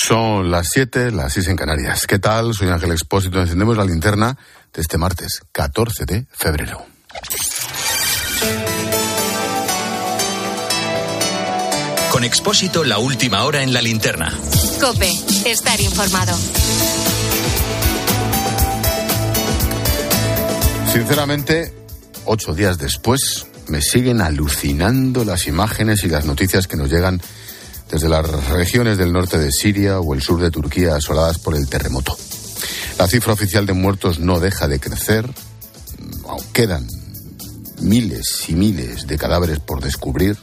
Son las 7, las 6 en Canarias. ¿Qué tal? Soy Ángel Expósito. Encendemos la linterna de este martes, 14 de febrero. Con Expósito, la última hora en la linterna. Cope, estar informado. Sinceramente, ocho días después, me siguen alucinando las imágenes y las noticias que nos llegan desde las regiones del norte de Siria o el sur de Turquía asoladas por el terremoto. La cifra oficial de muertos no deja de crecer, quedan miles y miles de cadáveres por descubrir.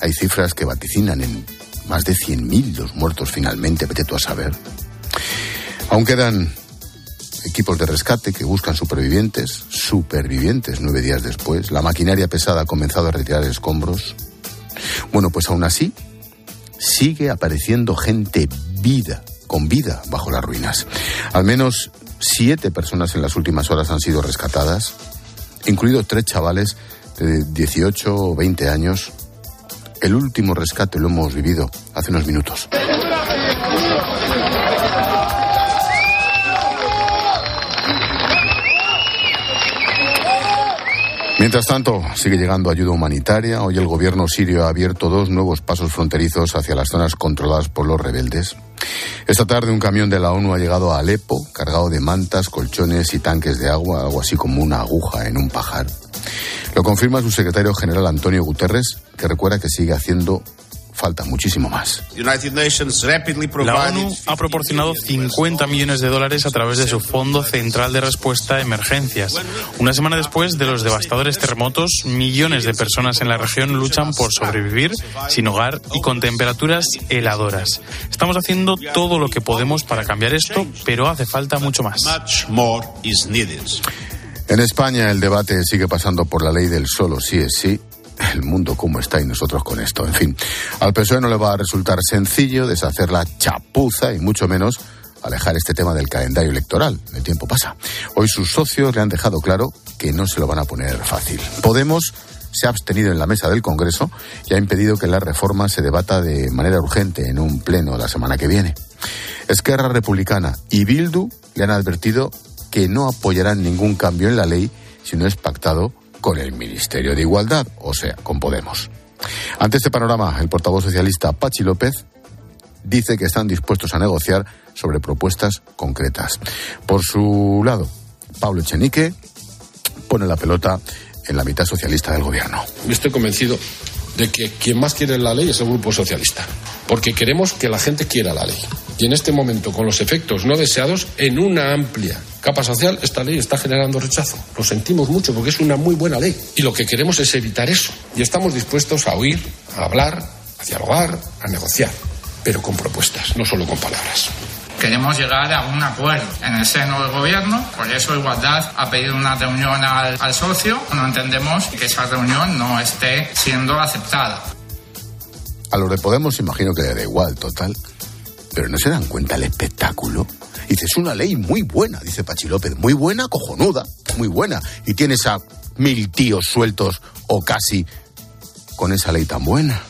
Hay cifras que vaticinan en más de 100.000 los muertos finalmente, vete tú a saber. Aún quedan equipos de rescate que buscan supervivientes, supervivientes nueve días después. La maquinaria pesada ha comenzado a retirar escombros. Bueno, pues aún así sigue apareciendo gente vida, con vida, bajo las ruinas. Al menos siete personas en las últimas horas han sido rescatadas, incluidos tres chavales de 18 o 20 años. El último rescate lo hemos vivido hace unos minutos. Mientras tanto, sigue llegando ayuda humanitaria. Hoy el gobierno sirio ha abierto dos nuevos pasos fronterizos hacia las zonas controladas por los rebeldes. Esta tarde un camión de la ONU ha llegado a Alepo, cargado de mantas, colchones y tanques de agua, algo así como una aguja en un pajar. Lo confirma su secretario general Antonio Guterres, que recuerda que sigue haciendo falta muchísimo más. La ONU ha proporcionado 50 millones de dólares a través de su Fondo Central de Respuesta a Emergencias. Una semana después de los devastadores terremotos, millones de personas en la región luchan por sobrevivir sin hogar y con temperaturas heladoras. Estamos haciendo todo lo que podemos para cambiar esto, pero hace falta mucho más. En España el debate sigue pasando por la ley del solo sí es sí el mundo como está y nosotros con esto. En fin, al PSOE no le va a resultar sencillo deshacer la chapuza y mucho menos alejar este tema del calendario electoral. El tiempo pasa. Hoy sus socios le han dejado claro que no se lo van a poner fácil. Podemos se ha abstenido en la mesa del Congreso y ha impedido que la reforma se debata de manera urgente en un pleno la semana que viene. Esquerra Republicana y Bildu le han advertido que no apoyarán ningún cambio en la ley si no es pactado con el Ministerio de Igualdad, o sea, con Podemos. Ante este panorama, el portavoz socialista Pachi López dice que están dispuestos a negociar sobre propuestas concretas. Por su lado, Pablo Echenique pone la pelota en la mitad socialista del gobierno. Estoy convencido de que quien más quiere la ley es el Grupo Socialista, porque queremos que la gente quiera la ley. Y en este momento, con los efectos no deseados, en una amplia capa social, esta ley está generando rechazo. Lo sentimos mucho porque es una muy buena ley. Y lo que queremos es evitar eso. Y estamos dispuestos a oír, a hablar, a dialogar, a negociar, pero con propuestas, no solo con palabras queremos llegar a un acuerdo en el seno del gobierno. Por eso Igualdad ha pedido una reunión al, socio. No entendemos que esa reunión no esté siendo aceptada. A los de Podemos imagino que da igual, total. Pero no se dan cuenta el espectáculo. Dice, es una ley muy buena, dice Pachi López. Muy buena, cojonuda, muy buena. Y tienes a mil tíos sueltos o casi con esa ley tan buena.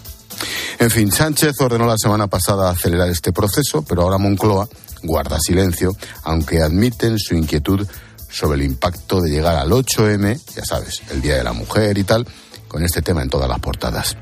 En fin, Sánchez ordenó la semana pasada acelerar este proceso, pero ahora Moncloa guarda silencio, aunque admiten su inquietud sobre el impacto de llegar al 8M, ya sabes, el Día de la Mujer y tal, con este tema en todas las portadas.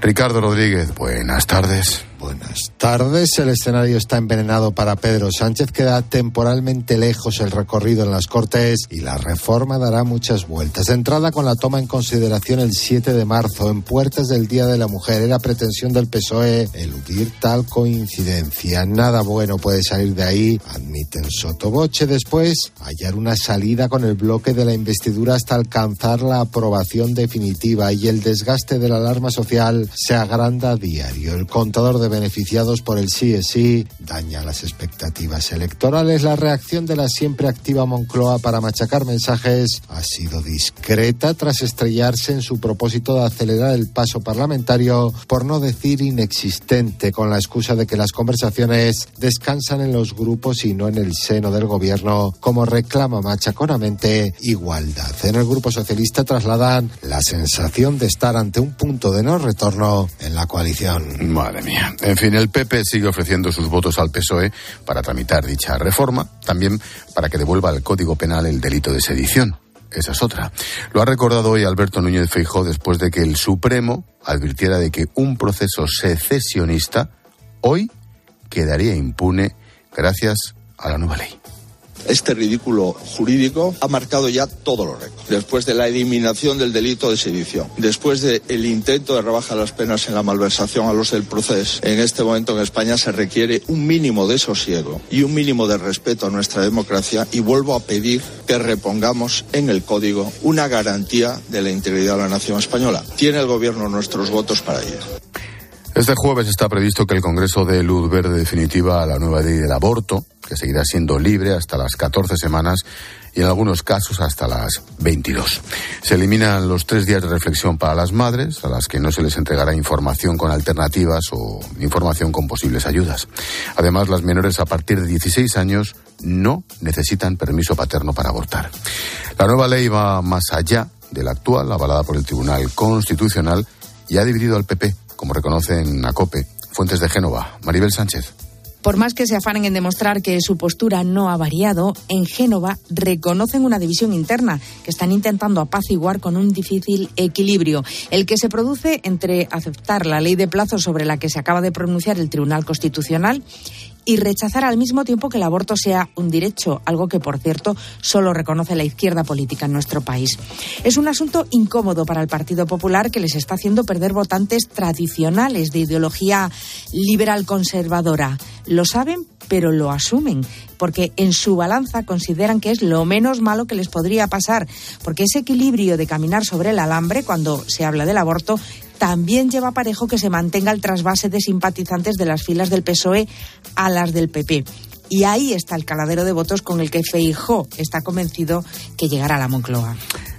Ricardo Rodríguez, buenas tardes. Buenas tardes. El escenario está envenenado para Pedro Sánchez. Queda temporalmente lejos el recorrido en las Cortes y la reforma dará muchas vueltas. Entrada con la toma en consideración el 7 de marzo en puertas del Día de la Mujer. Era pretensión del PSOE eludir tal coincidencia. Nada bueno puede salir de ahí, admiten Sotoboche. Después, hallar una salida con el bloque de la investidura hasta alcanzar la aprobación definitiva y el desgaste de la alarma social se agranda a diario. El contador de beneficiados por el sí es sí daña las expectativas electorales. La reacción de la siempre activa Moncloa para machacar mensajes ha sido discreta tras estrellarse en su propósito de acelerar el paso parlamentario, por no decir inexistente, con la excusa de que las conversaciones descansan en los grupos y no en el seno del gobierno, como reclama machaconamente igualdad. En el Grupo Socialista trasladan la sensación de estar ante un punto de no retorno en la coalición. Madre mía. En fin, el PP sigue ofreciendo sus votos al PSOE para tramitar dicha reforma, también para que devuelva al Código Penal el delito de sedición. Esa es otra. Lo ha recordado hoy Alberto Núñez Feijó después de que el Supremo advirtiera de que un proceso secesionista hoy quedaría impune gracias a la nueva ley. Este ridículo jurídico ha marcado ya todos los récords. Después de la eliminación del delito de sedición, después del intento de rebajar las penas en la malversación a los del proceso, en este momento en España se requiere un mínimo de sosiego y un mínimo de respeto a nuestra democracia y vuelvo a pedir que repongamos en el código una garantía de la integridad de la nación española. Tiene el gobierno nuestros votos para ello. Este jueves está previsto que el Congreso dé luz verde definitiva a la nueva ley del aborto, que seguirá siendo libre hasta las 14 semanas y en algunos casos hasta las 22. Se eliminan los tres días de reflexión para las madres, a las que no se les entregará información con alternativas o información con posibles ayudas. Además, las menores a partir de 16 años no necesitan permiso paterno para abortar. La nueva ley va más allá de la actual, avalada por el Tribunal Constitucional, y ha dividido al PP como reconocen a COPE. Fuentes de Génova, Maribel Sánchez. Por más que se afanen en demostrar que su postura no ha variado, en Génova reconocen una división interna que están intentando apaciguar con un difícil equilibrio, el que se produce entre aceptar la ley de plazo sobre la que se acaba de pronunciar el Tribunal Constitucional y rechazar al mismo tiempo que el aborto sea un derecho, algo que, por cierto, solo reconoce la izquierda política en nuestro país. Es un asunto incómodo para el Partido Popular que les está haciendo perder votantes tradicionales de ideología liberal conservadora. Lo saben, pero lo asumen, porque en su balanza consideran que es lo menos malo que les podría pasar, porque ese equilibrio de caminar sobre el alambre cuando se habla del aborto también lleva parejo que se mantenga el trasvase de simpatizantes de las filas del PSOE a las del PP. Y ahí está el caladero de votos con el que Feijó está convencido que llegará a la Moncloa.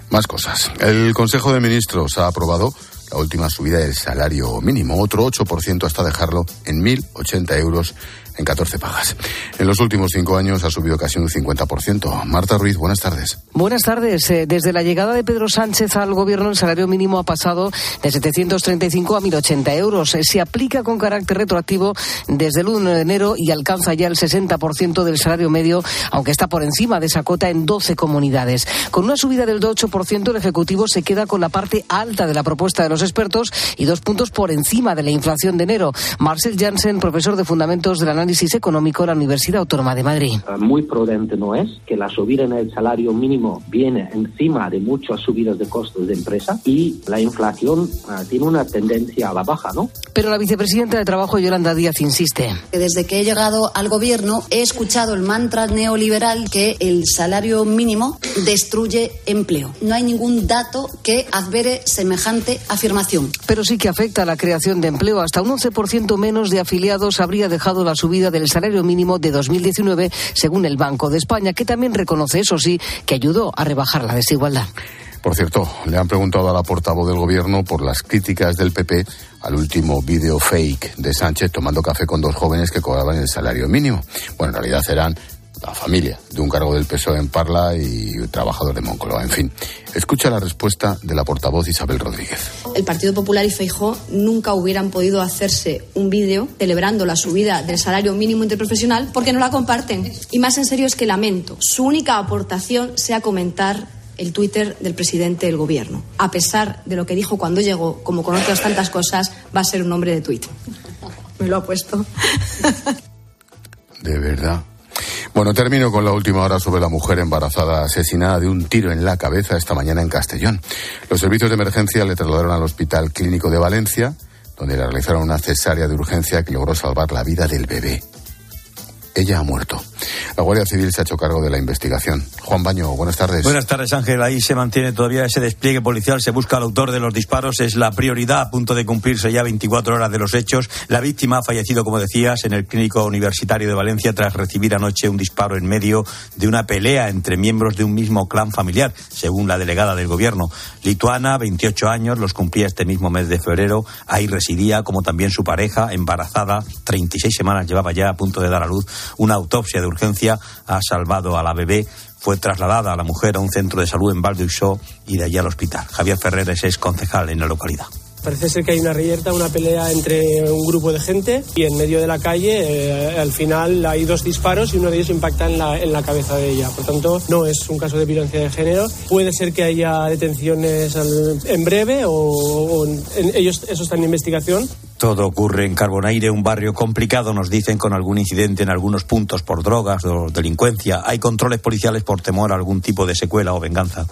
Más cosas. El Consejo de Ministros ha aprobado la última subida del salario mínimo, otro 8% hasta dejarlo en 1.080 euros en 14 pagas. En los últimos cinco años ha subido casi un 50%. Marta Ruiz, buenas tardes. Buenas tardes. Eh, desde la llegada de Pedro Sánchez al gobierno, el salario mínimo ha pasado de 735 a 1.080 euros. Eh, se aplica con carácter retroactivo desde el 1 de enero y alcanza ya el 60% del salario medio, aunque está por encima de esa cota en 12 comunidades. Con una subida del 8%, el Ejecutivo se queda con la parte alta de la propuesta de los expertos y dos puntos por encima de la inflación de enero. Marcel Janssen, profesor de Fundamentos del Análisis Análisis Económico de la Universidad Autónoma de Madrid. Ah, muy prudente no es que la subida en el salario mínimo viene encima de muchas subidas de costos de empresa y la inflación ah, tiene una tendencia a la baja, ¿no? Pero la vicepresidenta de Trabajo, Yolanda Díaz, insiste. Desde que he llegado al gobierno he escuchado el mantra neoliberal que el salario mínimo destruye empleo. No hay ningún dato que advere semejante afirmación. Pero sí que afecta a la creación de empleo. Hasta un 11% menos de afiliados habría dejado la subida del salario mínimo de 2019, según el Banco de España, que también reconoce, eso sí, que ayudó a rebajar la desigualdad. Por cierto, le han preguntado a la portavoz del gobierno por las críticas del PP al último vídeo fake de Sánchez tomando café con dos jóvenes que cobraban el salario mínimo. Bueno, en realidad eran la familia de un cargo del PSOE en Parla y trabajador de Moncloa. En fin, escucha la respuesta de la portavoz Isabel Rodríguez. El Partido Popular y Feijó nunca hubieran podido hacerse un vídeo celebrando la subida del salario mínimo interprofesional porque no la comparten. Y más en serio es que lamento. Su única aportación sea comentar el Twitter del presidente del gobierno. A pesar de lo que dijo cuando llegó, como con otras tantas cosas, va a ser un hombre de Twitter. Me lo ha puesto. De verdad. Bueno, termino con la última hora sobre la mujer embarazada asesinada de un tiro en la cabeza esta mañana en Castellón. Los servicios de emergencia le trasladaron al Hospital Clínico de Valencia, donde le realizaron una cesárea de urgencia que logró salvar la vida del bebé ella ha muerto. La Guardia Civil se ha hecho cargo de la investigación. Juan Baño, buenas tardes. Buenas tardes, Ángel. Ahí se mantiene todavía ese despliegue policial. Se busca al autor de los disparos. Es la prioridad a punto de cumplirse ya 24 horas de los hechos. La víctima ha fallecido, como decías, en el Clínico Universitario de Valencia tras recibir anoche un disparo en medio de una pelea entre miembros de un mismo clan familiar, según la delegada del gobierno. Lituana, 28 años, los cumplía este mismo mes de febrero. Ahí residía, como también su pareja, embarazada. 36 semanas llevaba ya a punto de dar a luz una autopsia de urgencia ha salvado a la bebé. Fue trasladada a la mujer a un centro de salud en Val y de allí al hospital. Javier Ferrer es concejal en la localidad. Parece ser que hay una reyerta, una pelea entre un grupo de gente y en medio de la calle eh, al final hay dos disparos y uno de ellos impacta en la, en la cabeza de ella. Por tanto, no es un caso de violencia de género. Puede ser que haya detenciones en breve o, ellos, eso está en investigación. Todo ocurre en Carbonaire, un barrio complicado, nos dicen, con algún incidente en algunos puntos por drogas o delincuencia. Hay controles policiales por temor a algún tipo de secuela o venganza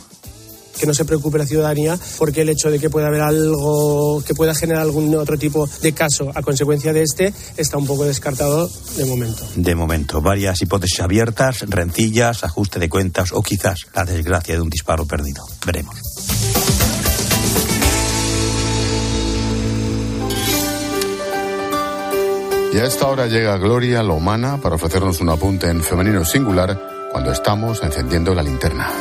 que no se preocupe la ciudadanía porque el hecho de que pueda haber algo que pueda generar algún otro tipo de caso a consecuencia de este está un poco descartado de momento. De momento, varias hipótesis abiertas, rencillas, ajuste de cuentas o quizás la desgracia de un disparo perdido. Veremos. Y a esta hora llega Gloria Lomana para ofrecernos un apunte en femenino singular cuando estamos encendiendo la linterna.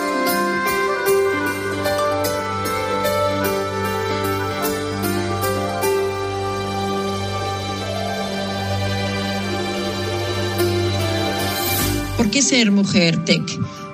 ¿Por qué ser mujer tech?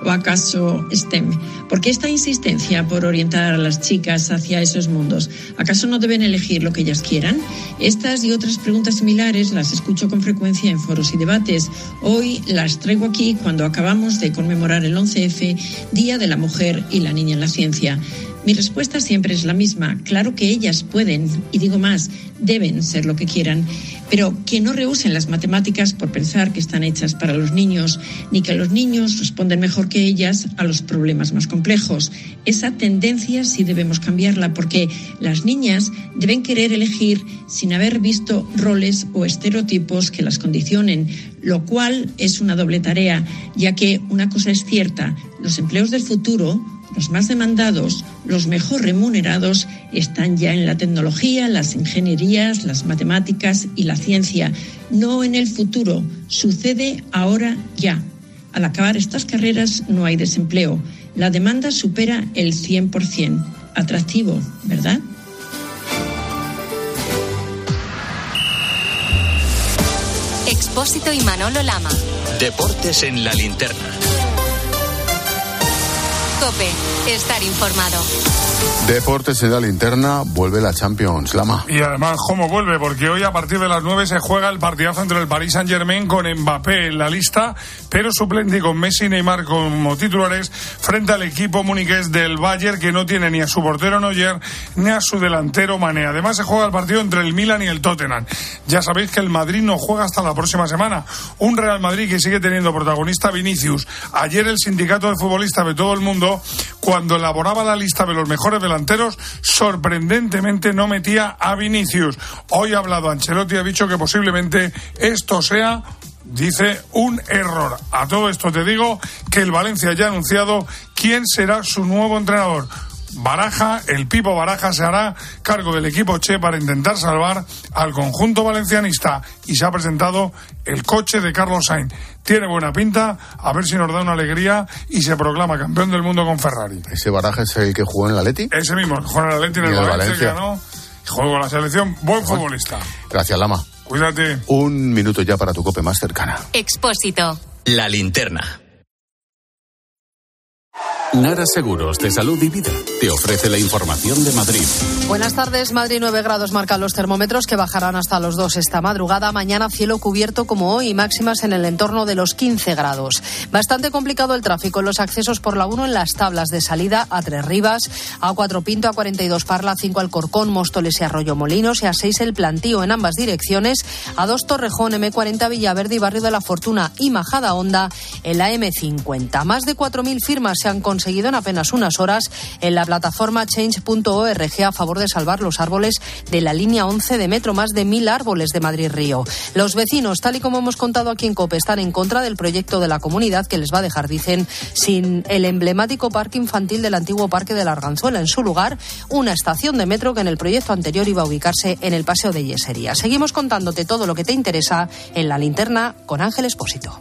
¿O acaso STEM? ¿Por qué esta insistencia por orientar a las chicas hacia esos mundos? ¿Acaso no deben elegir lo que ellas quieran? Estas y otras preguntas similares las escucho con frecuencia en foros y debates. Hoy las traigo aquí cuando acabamos de conmemorar el 11F, Día de la Mujer y la Niña en la Ciencia. Mi respuesta siempre es la misma. Claro que ellas pueden, y digo más, deben ser lo que quieran, pero que no rehúsen las matemáticas por pensar que están hechas para los niños, ni que los niños responden mejor que ellas a los problemas más complejos. Esa tendencia sí debemos cambiarla porque las niñas deben querer elegir sin haber visto roles o estereotipos que las condicionen, lo cual es una doble tarea, ya que una cosa es cierta, los empleos del futuro los más demandados, los mejor remunerados, están ya en la tecnología, las ingenierías, las matemáticas y la ciencia, no en el futuro. Sucede ahora ya. Al acabar estas carreras no hay desempleo. La demanda supera el 100%. Atractivo, ¿verdad? Expósito y Manolo Lama. Deportes en la linterna. Cope, estar informado. Deportes en la linterna, vuelve la Champions, Lama. Y además, ¿cómo vuelve? Porque hoy a partir de las 9 se juega el partidazo entre el Paris Saint Germain con Mbappé en la lista, pero suplente con Messi y Neymar como titulares frente al equipo muniqués del Bayern que no tiene ni a su portero Neuer ni a su delantero Mané. Además se juega el partido entre el Milan y el Tottenham. Ya sabéis que el Madrid no juega hasta la próxima semana. Un Real Madrid que sigue teniendo protagonista Vinicius. Ayer el sindicato de futbolistas de todo el mundo cuando elaboraba la lista de los mejores delanteros, sorprendentemente no metía a Vinicius. Hoy ha hablado Ancelotti, ha dicho que posiblemente esto sea dice un error. A todo esto te digo que el Valencia ya ha anunciado quién será su nuevo entrenador. Baraja, el Pipo Baraja se hará cargo del equipo Che para intentar salvar al conjunto valencianista y se ha presentado el coche de Carlos Sainz. Tiene buena pinta, a ver si nos da una alegría y se proclama campeón del mundo con Ferrari. ¿Ese Baraja es el que jugó en la Leti? Ese mismo, que jugó en la Leti en el, Valencia, Valencia. ganó juego con la selección. Buen futbolista. Gracias, Lama. Cuídate. Un minuto ya para tu cope más cercana. Expósito. La linterna. Nara Seguros de Salud y Vida te ofrece la información de Madrid. Buenas tardes. Madrid 9 grados marcan los termómetros que bajarán hasta los 2 esta madrugada. Mañana cielo cubierto como hoy máximas en el entorno de los 15 grados. Bastante complicado el tráfico en los accesos por la 1 en las tablas de salida a Tres Rivas, a 4 Pinto, a 42 Parla, a 5 Alcorcón, Móstoles y Arroyo Molinos y a 6 el plantío en ambas direcciones, a 2 Torrejón, M40 Villaverde y Barrio de la Fortuna y Majada Honda en la M50. Más de 4.000 firmas se han conseguido conseguido en apenas unas horas en la plataforma change.org a favor de salvar los árboles de la línea 11 de metro, más de mil árboles de Madrid-Río. Los vecinos, tal y como hemos contado aquí en COPE, están en contra del proyecto de la comunidad que les va a dejar, dicen, sin el emblemático parque infantil del antiguo Parque de la Arganzuela. En su lugar, una estación de metro que en el proyecto anterior iba a ubicarse en el Paseo de Yesería. Seguimos contándote todo lo que te interesa en la linterna con Ángel Espósito.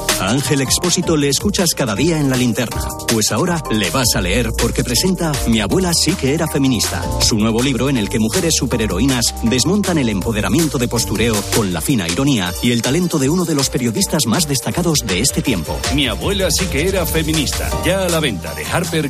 A Ángel Expósito le escuchas cada día en la linterna. Pues ahora le vas a leer porque presenta Mi abuela sí que era feminista. Su nuevo libro en el que mujeres superheroínas desmontan el empoderamiento de postureo con la fina ironía y el talento de uno de los periodistas más destacados de este tiempo. Mi abuela sí que era feminista. Ya a la venta de Harper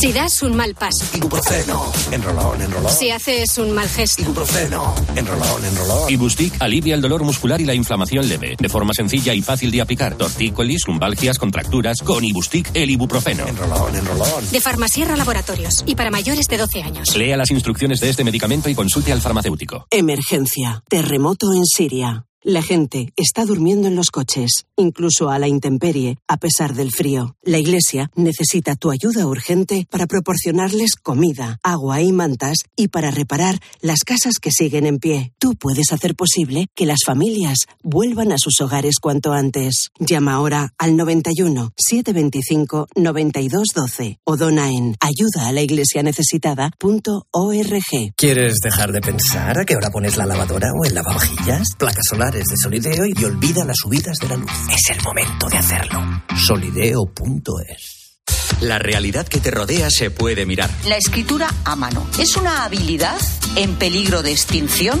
Si das un mal paso. Ibuprofeno. Enrolón, enrolón. Si haces un mal gesto. Ibuprofeno. Enrolón, enrolón. Ibustic alivia el dolor muscular y la inflamación leve. De forma sencilla y fácil de aplicar. Tortícolis, lumbalgias, contracturas. Con Ibustic, el ibuprofeno. Enrolón, enrolón. De Farmasierra Laboratorios. Y para mayores de 12 años. Lea las instrucciones de este medicamento y consulte al farmacéutico. Emergencia. Terremoto en Siria. La gente está durmiendo en los coches, incluso a la intemperie, a pesar del frío. La Iglesia necesita tu ayuda urgente para proporcionarles comida, agua y mantas y para reparar las casas que siguen en pie. Tú puedes hacer posible que las familias vuelvan a sus hogares cuanto antes. Llama ahora al 91 725 9212 o dona en ayuda a la iglesia necesitada.org. ¿Quieres dejar de pensar a qué hora pones la lavadora o el lavavajillas? Placas solares de Solideo y olvida las subidas de la luz. Es el momento de hacerlo. Solideo.es. La realidad que te rodea se puede mirar. La escritura a mano es una habilidad en peligro de extinción.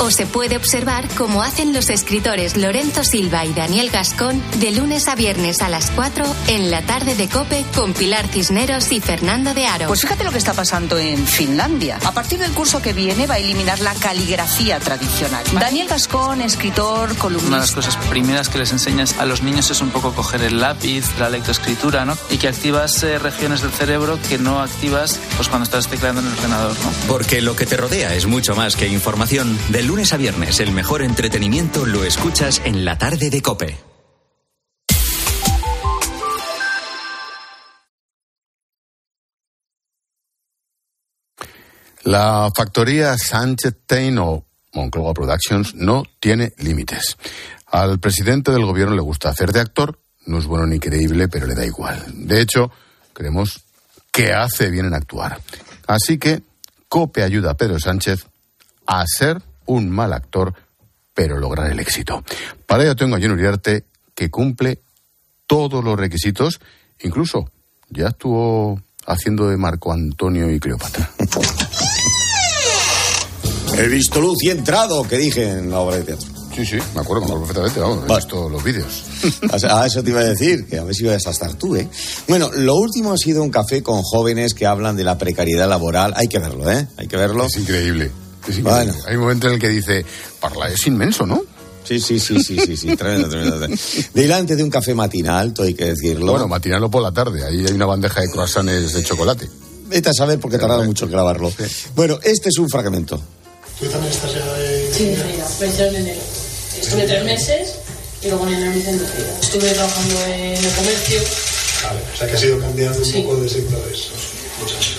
O se puede observar como hacen los escritores Lorenzo Silva y Daniel Gascón de lunes a viernes a las 4 en la tarde de Cope con Pilar Cisneros y Fernando de Aro. Pues fíjate lo que está pasando en Finlandia. A partir del curso que viene va a eliminar la caligrafía tradicional. Daniel Gascón, escritor, columnista. Una de las cosas primeras que les enseñas a los niños es un poco coger el lápiz, la lectoescritura, ¿no? Y que activas eh, regiones del cerebro que no activas pues cuando estás tecleando en el ordenador, ¿no? Porque lo que te rodea es mucho más que información. Lunes a viernes, el mejor entretenimiento lo escuchas en la tarde de Cope. La factoría Sánchez Tain o Moncloa Productions no tiene límites. Al presidente del gobierno le gusta hacer de actor, no es bueno ni creíble, pero le da igual. De hecho, creemos que hace bien en actuar. Así que Cope ayuda a Pedro Sánchez a ser un mal actor, pero lograr el éxito. Para ello tengo a John Uriarte, que cumple todos los requisitos, incluso ya estuvo haciendo de Marco Antonio y Cleopatra. He visto luz y entrado, que dije en la obra de teatro. Sí, sí, me acuerdo, me acuerdo perfectamente, vamos, he visto los vídeos. A eso te iba a decir, que a ver si ibas a estar tú, ¿eh? Bueno, lo último ha sido un café con jóvenes que hablan de la precariedad laboral. Hay que verlo, ¿eh? Hay que verlo. Es increíble. Bueno. Hay un momento en el que dice, parla, es inmenso, ¿no? Sí, sí, sí, sí, sí, sí, tremendo, tremendo. Delante de un café matinal, todo hay que decirlo. Bueno, matinal o por la tarde, ahí hay una bandeja de croissants de chocolate. Vete a saber porque tardaron mucho en grabarlo. Bueno, este es un fragmento. ¿Tú también estás ya de...? Sí, Frida, 22 de enero. Estuve tres meses y luego en enero me hice en. Estuve trabajando en el comercio. Vale, o sea que has ido cambiando un Sí. poco de sectores. Muchas gracias.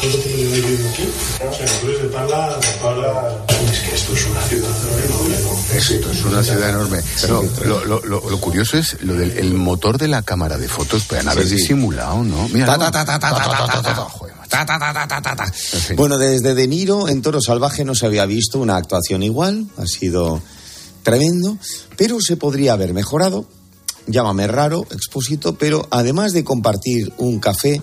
¿Cuánto tiempo lleváis viviendo aquí? O sea, tú eres de Parla, Parla... Es que esto es una ciudad enorme, ¿no? Esto es una ciudad enorme. Pero lo, lo- lo- lo curioso es lo del el motor de la cámara de fotos. Pueden haber Sí, sí. disimulado, ¿no? Mira, Ta, ta, ta, ta, ta, ta, ta, ta, ta. Joder. Ta, ta, ta, ta, ta, ta, ta. fin. Bueno, desde De Niro en Toro Salvaje no se había visto una actuación igual. Ha sido tremendo. Pero se podría haber mejorado. Llámame raro, expósito, pero además de compartir un café,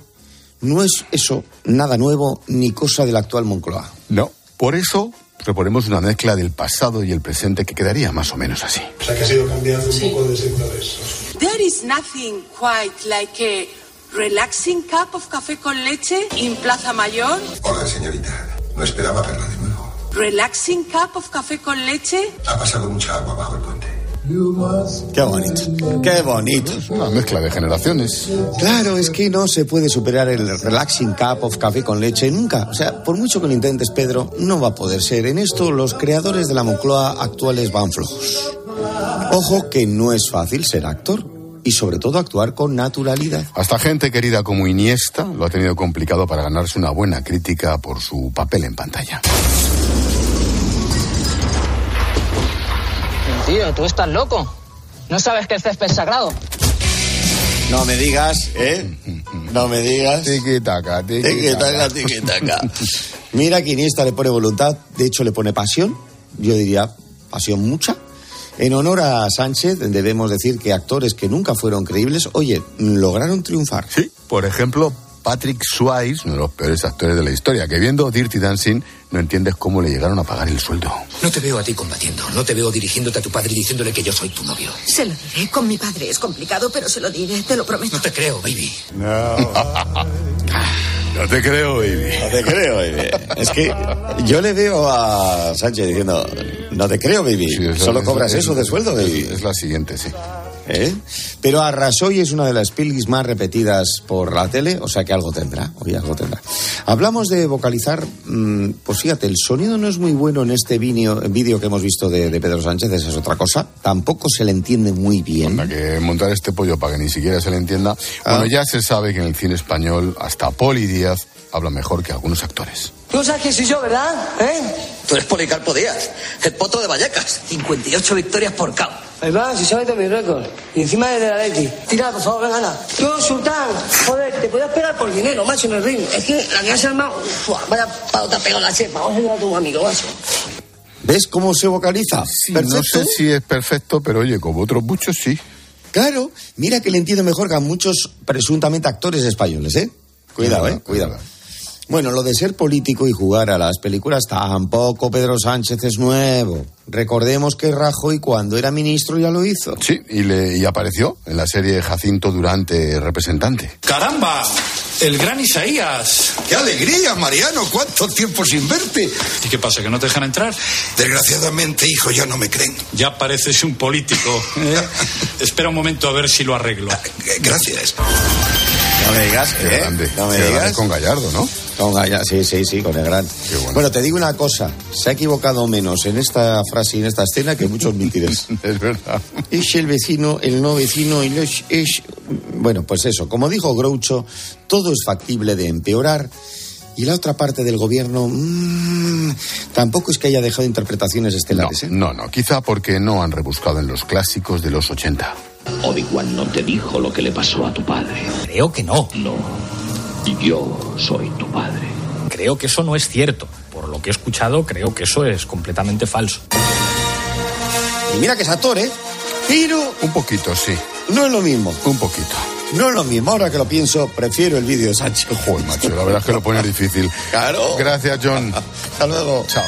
no es eso nada nuevo ni cosa del actual Moncloa. No, por eso proponemos una mezcla del pasado y el presente que quedaría más o menos así. O sea que has ido cambiando un poco de sectores. There is nothing quite like a relaxing cup of café con leche in Plaza Mayor. Hola, señorita. No esperaba verla de nuevo. Relaxing cup of café con leche. Ha pasado mucha agua bajo el puente. Qué bonito, qué bonito. Una mezcla de generaciones. Claro, es que no se puede superar el relaxing cup of café con leche nunca. O sea, por mucho que lo intentes, Pedro, no va a poder ser. En esto, los creadores de la Moncloa actuales van flojos. Ojo que no es fácil ser actor y sobre todo actuar con naturalidad. Hasta gente querida como Iniesta lo ha tenido complicado para ganarse una buena crítica por su papel en pantalla. Tío, tú estás loco. ¿No sabes que el césped es sagrado? No me digas, ¿eh? No me digas. Tiki-taka, Tiki-taka, tiki-taka. Mira que Iniesta le pone voluntad, de hecho le pone pasión, yo diría pasión mucha. En honor a Sánchez debemos decir que actores que nunca fueron creíbles, oye, lograron triunfar. Sí, por ejemplo, Patrick Swayze, uno de los peores actores de la historia, que viendo Dirty Dancing no entiendes cómo le llegaron a pagar el sueldo. No te veo a ti combatiendo, no te veo dirigiéndote a tu padre y diciéndole que yo soy tu novio. Se lo diré, con mi padre es complicado, pero se lo diré, te lo prometo. No te creo, baby. No. no te creo, baby. No te creo, baby. Es que yo le veo a Sánchez diciendo, no te creo, baby. Sí, Solo cobras es- eso de sueldo, baby. Es, es la siguiente, sí. ¿Eh? Pero Arrasoy es una de las pelis más repetidas por la tele, o sea que algo tendrá, oye, algo tendrá. Hablamos de vocalizar, mm, pues fíjate, el sonido no es muy bueno en este vídeo que hemos visto de, de Pedro Sánchez, esa es otra cosa. Tampoco se le entiende muy bien. Para que montar este pollo para que ni siquiera se le entienda. Ah. Bueno, ya se sabe que en el cine español hasta Poli Díaz habla mejor que algunos actores. Tú sabes quién soy yo, ¿verdad? ¿Eh? Tú eres Policarpo Díaz, el poto de Vallecas. 58 victorias por KO. Ahí va, si sabes de mi récord. Y encima es de la Leti. Tira, por favor, venga, Ana. Tú, Sultán, joder, te podías pegar por dinero, macho, en el ring. Es que la que has armado, ¡fua! vaya palo te ha pegado la chepa. Vamos a ayudar a tu amigo, macho. ¿Ves cómo se vocaliza? Sí, no sé si es perfecto, pero oye, como otros muchos, sí. Claro, mira que le entiendo mejor que a muchos presuntamente actores españoles, ¿eh? Cuidado, ¿eh? Cuidado. Bueno, lo de ser político y jugar a las películas tampoco Pedro Sánchez es nuevo. Recordemos que Rajoy cuando era ministro ya lo hizo. Sí, y, le, y apareció en la serie Jacinto Durante Representante. ¡Caramba! El gran Isaías. ¡Qué alegría, Mariano! ¿Cuánto tiempo sin verte? ¿Y qué pasa, que no te dejan entrar? Desgraciadamente, hijo, ya no me creen. Ya pareces un político. ¿eh? Espera un momento a ver si lo arreglo. Gracias. No me digas, Qué ¿eh? grande. No me Qué digas. con Gallardo, ¿no? Con Gallardo, sí, sí, sí, con el gran. bueno. te digo una cosa, se ha equivocado menos en esta frase y en esta escena que muchos mítines. es verdad. Es el vecino, el no vecino, y los es... Bueno, pues eso, como dijo Groucho, todo es factible de empeorar. Y la otra parte del gobierno mm, tampoco es que haya dejado interpretaciones estelares. ¿eh? No, no, quizá porque no han rebuscado en los clásicos de los 80. Obi-Wan no te dijo lo que le pasó a tu padre. Creo que no. No. Yo soy tu padre. Creo que eso no es cierto. Por lo que he escuchado, creo que eso es completamente falso. Y mira que es actor, ¿eh? Pero Un poquito, sí. no es lo mismo. Un poquito. No es lo mismo. Ahora que lo pienso, prefiero el vídeo de Sánchez. Joder, macho, la verdad es que lo pone difícil. Claro. Gracias, John. Hasta luego. Chao.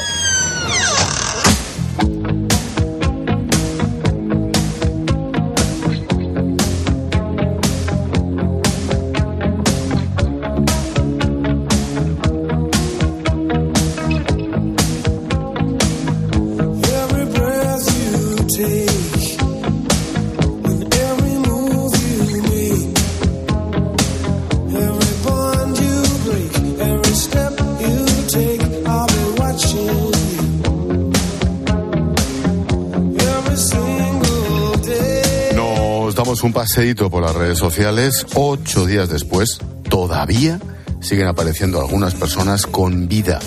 Paseíto por las redes sociales. Ocho días después, todavía siguen apareciendo algunas personas con vida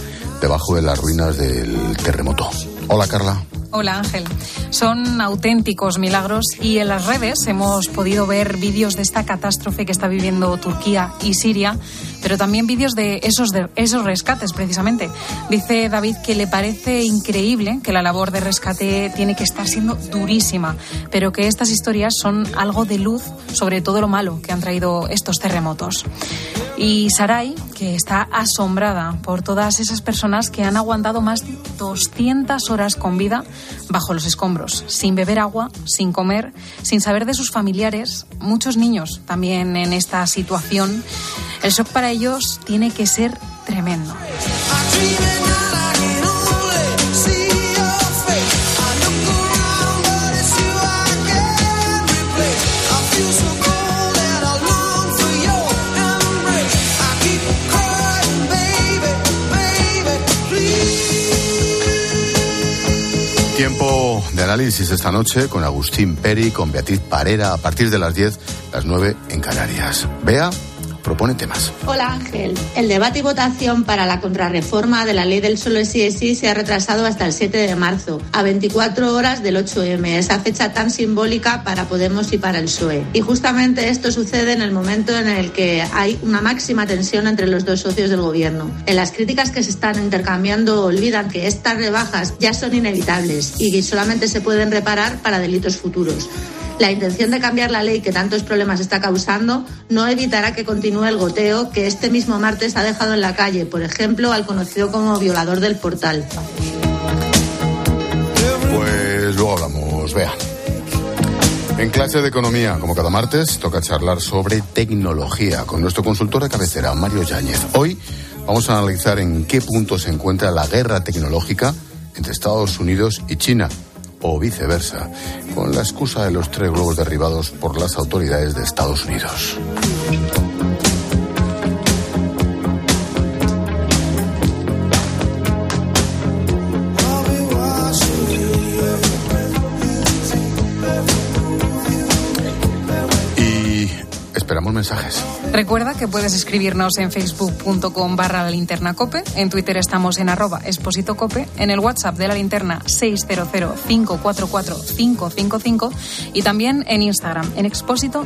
debajo de las ruinas del terremoto. Hola, Carla. Hola Ángel. Son auténticos milagros y en las redes hemos podido ver vídeos de esta catástrofe que está viviendo Turquía y Siria pero también vídeos de esos, de esos rescates, precisamente. Dice David que le parece increíble que la labor de rescate tiene que estar siendo durísima, pero que estas historias son algo de luz sobre todo lo malo que han traído estos terremotos. Y Sarai, que está asombrada por todas esas personas que han aguantado más 200 horas con vida bajo los escombros, sin beber agua, sin comer, sin saber de sus familiares, muchos niños también en esta situación. El shock para ellos tiene que ser tremendo. Tiempo de análisis esta noche con Agustín Peri, con Beatriz Parera, a partir de las 10, las 9 en Canarias. Vea propone temas. Hola Ángel. El debate y votación para la contrarreforma de la ley del solo sí es sí se ha retrasado hasta el 7 de marzo, a 24 horas del 8M, esa fecha tan simbólica para Podemos y para el PSOE. Y justamente esto sucede en el momento en el que hay una máxima tensión entre los dos socios del gobierno. En las críticas que se están intercambiando olvidan que estas rebajas ya son inevitables y que solamente se pueden reparar para delitos futuros. La intención de cambiar la ley que tantos problemas está causando no evitará que continúe el goteo que este mismo martes ha dejado en la calle, por ejemplo, al conocido como violador del portal. Pues luego hablamos, vea. En clase de economía, como cada martes, toca charlar sobre tecnología con nuestro consultor de cabecera, Mario Yáñez. Hoy vamos a analizar en qué punto se encuentra la guerra tecnológica entre Estados Unidos y China o viceversa, con la excusa de los tres globos derribados por las autoridades de Estados Unidos. Mensajes. Recuerda que puedes escribirnos en facebook.com barra la linterna cope, en Twitter estamos en arroba exposito cope, en el WhatsApp de la linterna 600-544-555 y también en Instagram en expósito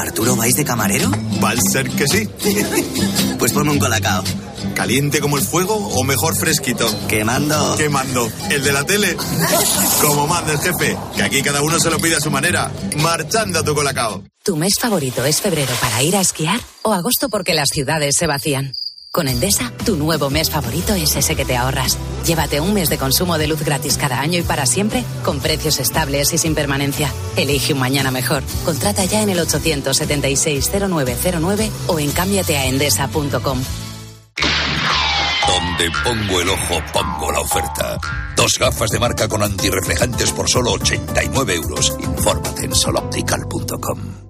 ¿Arturo vais de camarero? Va a ser que sí. pues ponme un colacao. ¿Caliente como el fuego o mejor fresquito? Quemando. Quemando. ¿El de la tele? como manda el jefe, que aquí cada uno se lo pide a su manera. Marchando a tu colacao. ¿Tu mes favorito es febrero para ir a esquiar o agosto porque las ciudades se vacían? Con Endesa, tu nuevo mes favorito es ese que te ahorras. Llévate un mes de consumo de luz gratis cada año y para siempre, con precios estables y sin permanencia. Elige un mañana mejor. Contrata ya en el 876-0909 o en cámbiateaendesa.com. Donde pongo el ojo, pongo la oferta. Dos gafas de marca con antirreflejantes por solo 89 euros. Infórmate en soloptical.com.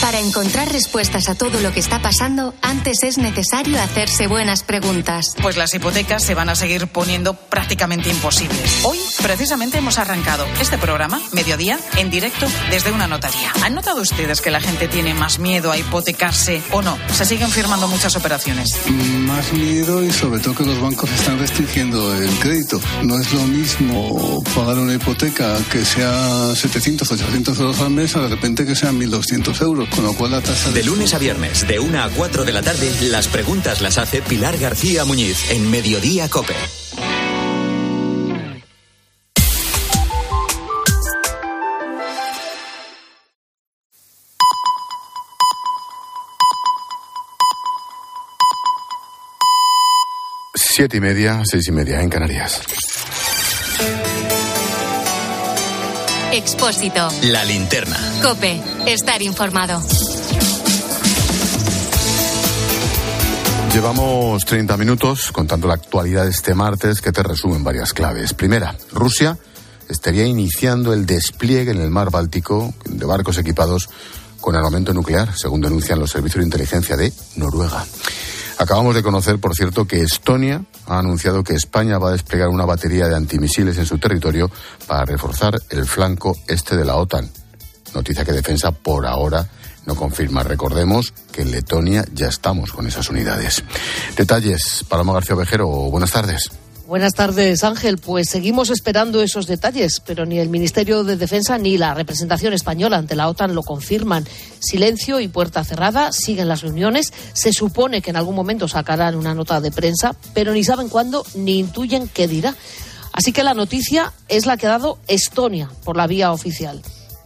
Para encontrar respuestas a todo lo que está pasando, antes es necesario hacerse buenas preguntas. Pues las hipotecas se van a seguir poniendo prácticamente imposibles. Hoy, precisamente, hemos arrancado este programa, mediodía, en directo desde una notaría. ¿Han notado ustedes que la gente tiene más miedo a hipotecarse o no? Se siguen firmando muchas operaciones. Más miedo y sobre todo que los bancos están restringiendo el crédito. No es lo mismo pagar una hipoteca que sea 700, 800 euros al mes a de repente que sean 1.200 euros, con lo cual la tasa De lunes a viernes, de 1 a 4 de la tarde, las preguntas las hace Pilar García Muñiz en Mediodía Cope. Siete y media, seis y media en Canarias. Expósito. La linterna. Cope. Estar informado. Llevamos 30 minutos contando la actualidad de este martes que te resumen varias claves. Primera, Rusia estaría iniciando el despliegue en el mar Báltico de barcos equipados con armamento nuclear, según denuncian los servicios de inteligencia de Noruega. Acabamos de conocer, por cierto, que Estonia ha anunciado que España va a desplegar una batería de antimisiles en su territorio para reforzar el flanco este de la OTAN. Noticia que Defensa por ahora no confirma. Recordemos que en Letonia ya estamos con esas unidades. Detalles, Paloma García Ovejero, buenas tardes. Buenas tardes, Ángel. Pues seguimos esperando esos detalles, pero ni el Ministerio de Defensa ni la representación española ante la OTAN lo confirman. Silencio y puerta cerrada, siguen las reuniones. Se supone que en algún momento sacarán una nota de prensa, pero ni saben cuándo ni intuyen qué dirá. Así que la noticia es la que ha dado Estonia por la vía oficial.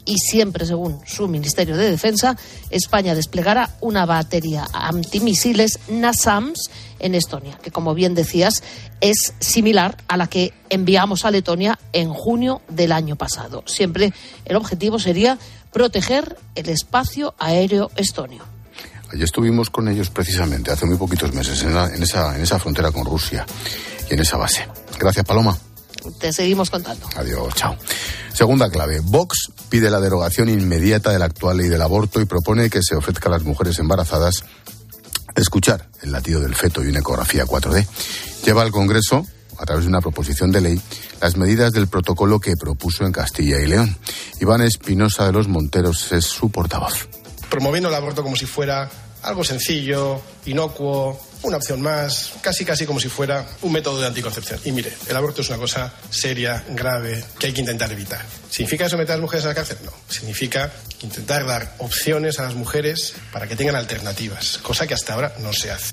Y siempre, según su Ministerio de Defensa, España desplegará una batería antimisiles NASAMS en Estonia, que como bien decías es similar a la que enviamos a Letonia en junio del año pasado. Siempre el objetivo sería proteger el espacio aéreo estonio. Allí estuvimos con ellos precisamente hace muy poquitos meses en, en esa, en esa frontera con Rusia y en esa base. Gracias, Paloma. Te seguimos contando. Adiós, chao. Segunda clave. Vox pide la derogación inmediata de la actual ley del aborto y propone que se ofrezca a las mujeres embarazadas escuchar el latido del feto y una ecografía 4D. Lleva al Congreso, a través de una proposición de ley, las medidas del protocolo que propuso en Castilla y León. Iván Espinosa de los Monteros es su portavoz. promoviendo el aborto como si fuera algo sencillo, inocuo, una opción más, casi casi como si fuera un método de anticoncepción. Y mire, el aborto es una cosa seria, grave, que hay que intentar evitar. ¿Significa eso meter a las mujeres a la cárcel? No. Significa intentar dar opciones a las mujeres para que tengan alternativas, cosa que hasta ahora no se hace.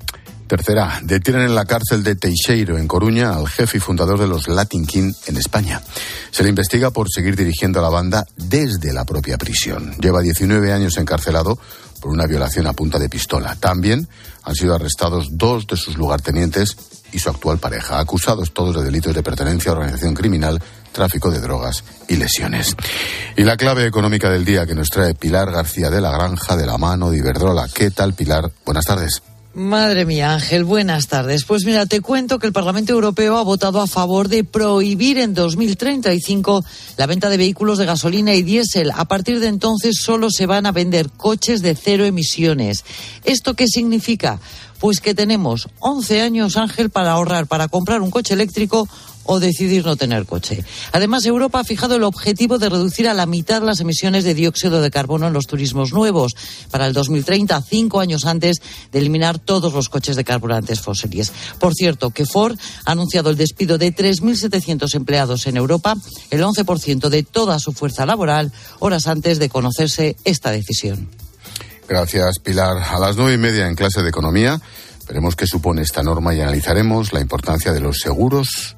Tercera, detienen en la cárcel de Teixeiro, en Coruña, al jefe y fundador de los Latin King en España. Se le investiga por seguir dirigiendo a la banda desde la propia prisión. Lleva 19 años encarcelado por una violación a punta de pistola. También han sido arrestados dos de sus lugartenientes y su actual pareja, acusados todos de delitos de pertenencia a organización criminal, tráfico de drogas y lesiones. Y la clave económica del día que nos trae Pilar García de la Granja de la mano de Iberdrola. ¿Qué tal, Pilar? Buenas tardes. Madre mía, Ángel, buenas tardes. Pues mira, te cuento que el Parlamento Europeo ha votado a favor de prohibir en 2035 la venta de vehículos de gasolina y diésel. A partir de entonces solo se van a vender coches de cero emisiones. ¿Esto qué significa? Pues que tenemos 11 años, Ángel, para ahorrar, para comprar un coche eléctrico o decidir no tener coche. Además, Europa ha fijado el objetivo de reducir a la mitad las emisiones de dióxido de carbono en los turismos nuevos para el 2030, cinco años antes de eliminar todos los coches de carburantes fósiles. Por cierto, que Ford ha anunciado el despido de 3.700 empleados en Europa, el 11% de toda su fuerza laboral, horas antes de conocerse esta decisión. Gracias, Pilar. A las nueve y media en clase de economía veremos qué supone esta norma y analizaremos la importancia de los seguros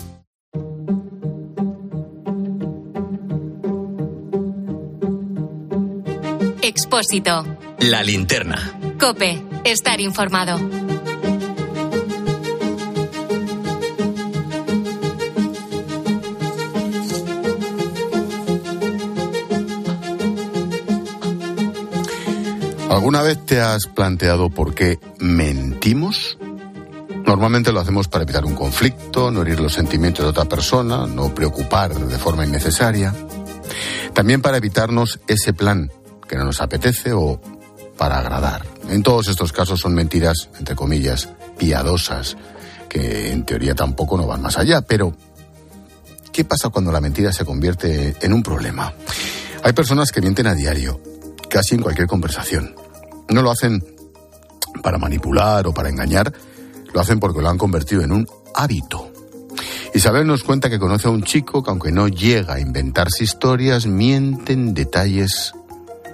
Expósito. La linterna. Cope, estar informado. ¿Alguna vez te has planteado por qué mentimos? Normalmente lo hacemos para evitar un conflicto, no herir los sentimientos de otra persona, no preocupar de forma innecesaria. También para evitarnos ese plan que no nos apetece o para agradar. En todos estos casos son mentiras, entre comillas, piadosas, que en teoría tampoco no van más allá. Pero, ¿qué pasa cuando la mentira se convierte en un problema? Hay personas que mienten a diario, casi en cualquier conversación. No lo hacen para manipular o para engañar, lo hacen porque lo han convertido en un hábito. Isabel nos cuenta que conoce a un chico que aunque no llega a inventarse historias, mienten detalles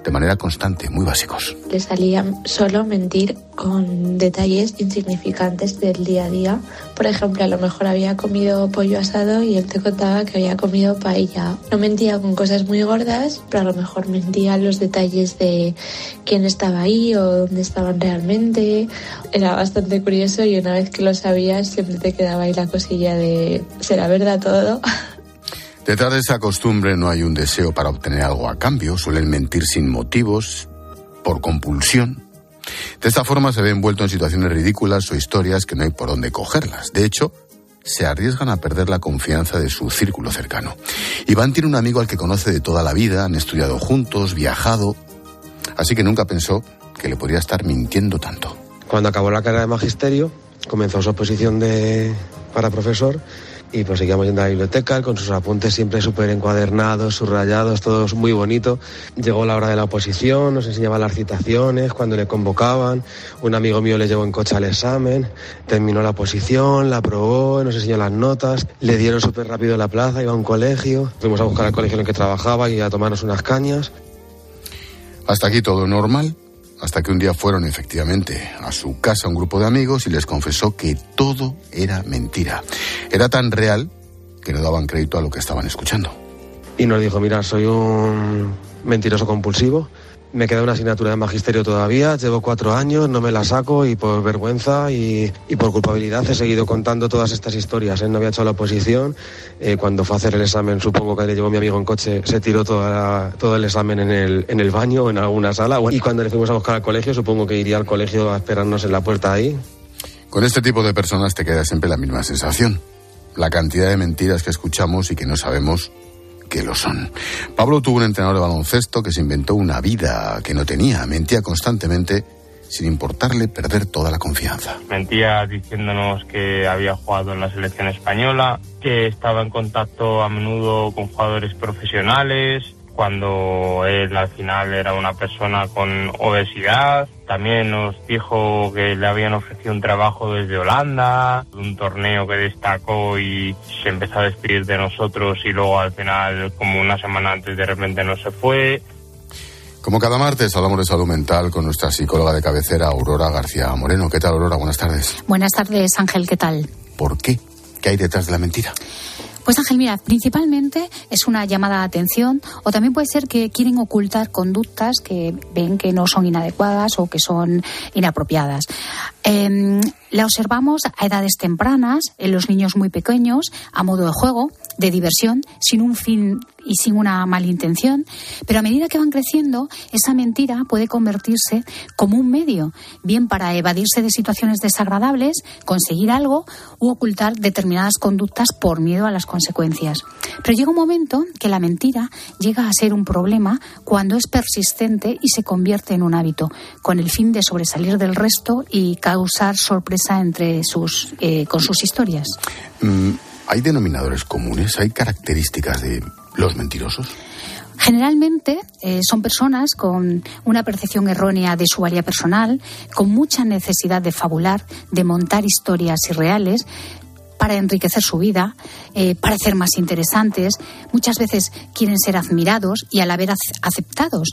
de manera constante, muy básicos. Le salía solo mentir con detalles insignificantes del día a día. Por ejemplo, a lo mejor había comido pollo asado y él te contaba que había comido paella. No mentía con cosas muy gordas, pero a lo mejor mentía los detalles de quién estaba ahí o dónde estaban realmente. Era bastante curioso y una vez que lo sabías siempre te quedaba ahí la cosilla de ¿será verdad todo? Detrás de esa costumbre no hay un deseo para obtener algo a cambio, suelen mentir sin motivos, por compulsión. De esta forma se ve envuelto en situaciones ridículas o historias que no hay por dónde cogerlas. De hecho, se arriesgan a perder la confianza de su círculo cercano. Iván tiene un amigo al que conoce de toda la vida, han estudiado juntos, viajado, así que nunca pensó que le podría estar mintiendo tanto. Cuando acabó la carrera de magisterio, comenzó su oposición de, para profesor y pues seguíamos yendo a la biblioteca con sus apuntes siempre súper encuadernados, subrayados, todos muy bonito. Llegó la hora de la oposición, nos enseñaba las citaciones, cuando le convocaban, un amigo mío le llevó en coche al examen, terminó la oposición, la aprobó, nos enseñó las notas, le dieron súper rápido la plaza, iba a un colegio, fuimos a buscar al colegio en el que trabajaba y a tomarnos unas cañas. Hasta aquí todo normal hasta que un día fueron efectivamente a su casa un grupo de amigos y les confesó que todo era mentira. Era tan real que no daban crédito a lo que estaban escuchando. Y nos dijo, mira, soy un mentiroso compulsivo, me queda una asignatura de magisterio todavía, llevo cuatro años, no me la saco y por vergüenza y, por culpabilidad he seguido contando todas estas historias. Él no había hecho la oposición, eh, cuando fue a hacer el examen supongo que le llevó mi amigo en coche, se tiró toda todo el examen en el, en el baño o en alguna sala y cuando le fuimos a buscar al colegio supongo que iría al colegio a esperarnos en la puerta ahí. Con este tipo de personas te queda siempre la misma sensación. La cantidad de mentiras que escuchamos y que no sabemos que lo son. Pablo tuvo un entrenador de baloncesto que se inventó una vida que no tenía, mentía constantemente sin importarle perder toda la confianza. Mentía diciéndonos que había jugado en la selección española, que estaba en contacto a menudo con jugadores profesionales, cuando él al final era una persona con obesidad. También nos dijo que le habían ofrecido un trabajo desde Holanda, un torneo que destacó y se empezó a despedir de nosotros y luego al final, como una semana antes, de repente no se fue. Como cada martes hablamos de salud mental con nuestra psicóloga de cabecera, Aurora García Moreno. ¿Qué tal, Aurora? Buenas tardes. Buenas tardes, Ángel. ¿Qué tal? ¿Por qué? ¿Qué hay detrás de la mentira? Pues Ángel, mira, principalmente es una llamada de atención o también puede ser que quieren ocultar conductas que ven que no son inadecuadas o que son inapropiadas. Em, la observamos a edades tempranas, en los niños muy pequeños, a modo de juego, de diversión, sin un fin y sin una mala intención, pero a medida que van creciendo, esa mentira puede convertirse como un medio, bien para evadirse de situaciones desagradables, conseguir algo u ocultar determinadas conductas por miedo a las consecuencias. Pero llega un momento que la mentira llega a ser un problema cuando es persistente y se convierte en un hábito, con el fin de sobresalir del resto y causar sorpresa entre sus, eh, con sus historias. Mm, ¿Hay denominadores comunes? ¿Hay características de los mentirosos? Generalmente eh, son personas con una percepción errónea de su área personal, con mucha necesidad de fabular, de montar historias irreales, para enriquecer su vida, eh, para ser más interesantes. Muchas veces quieren ser admirados y a la vez aceptados.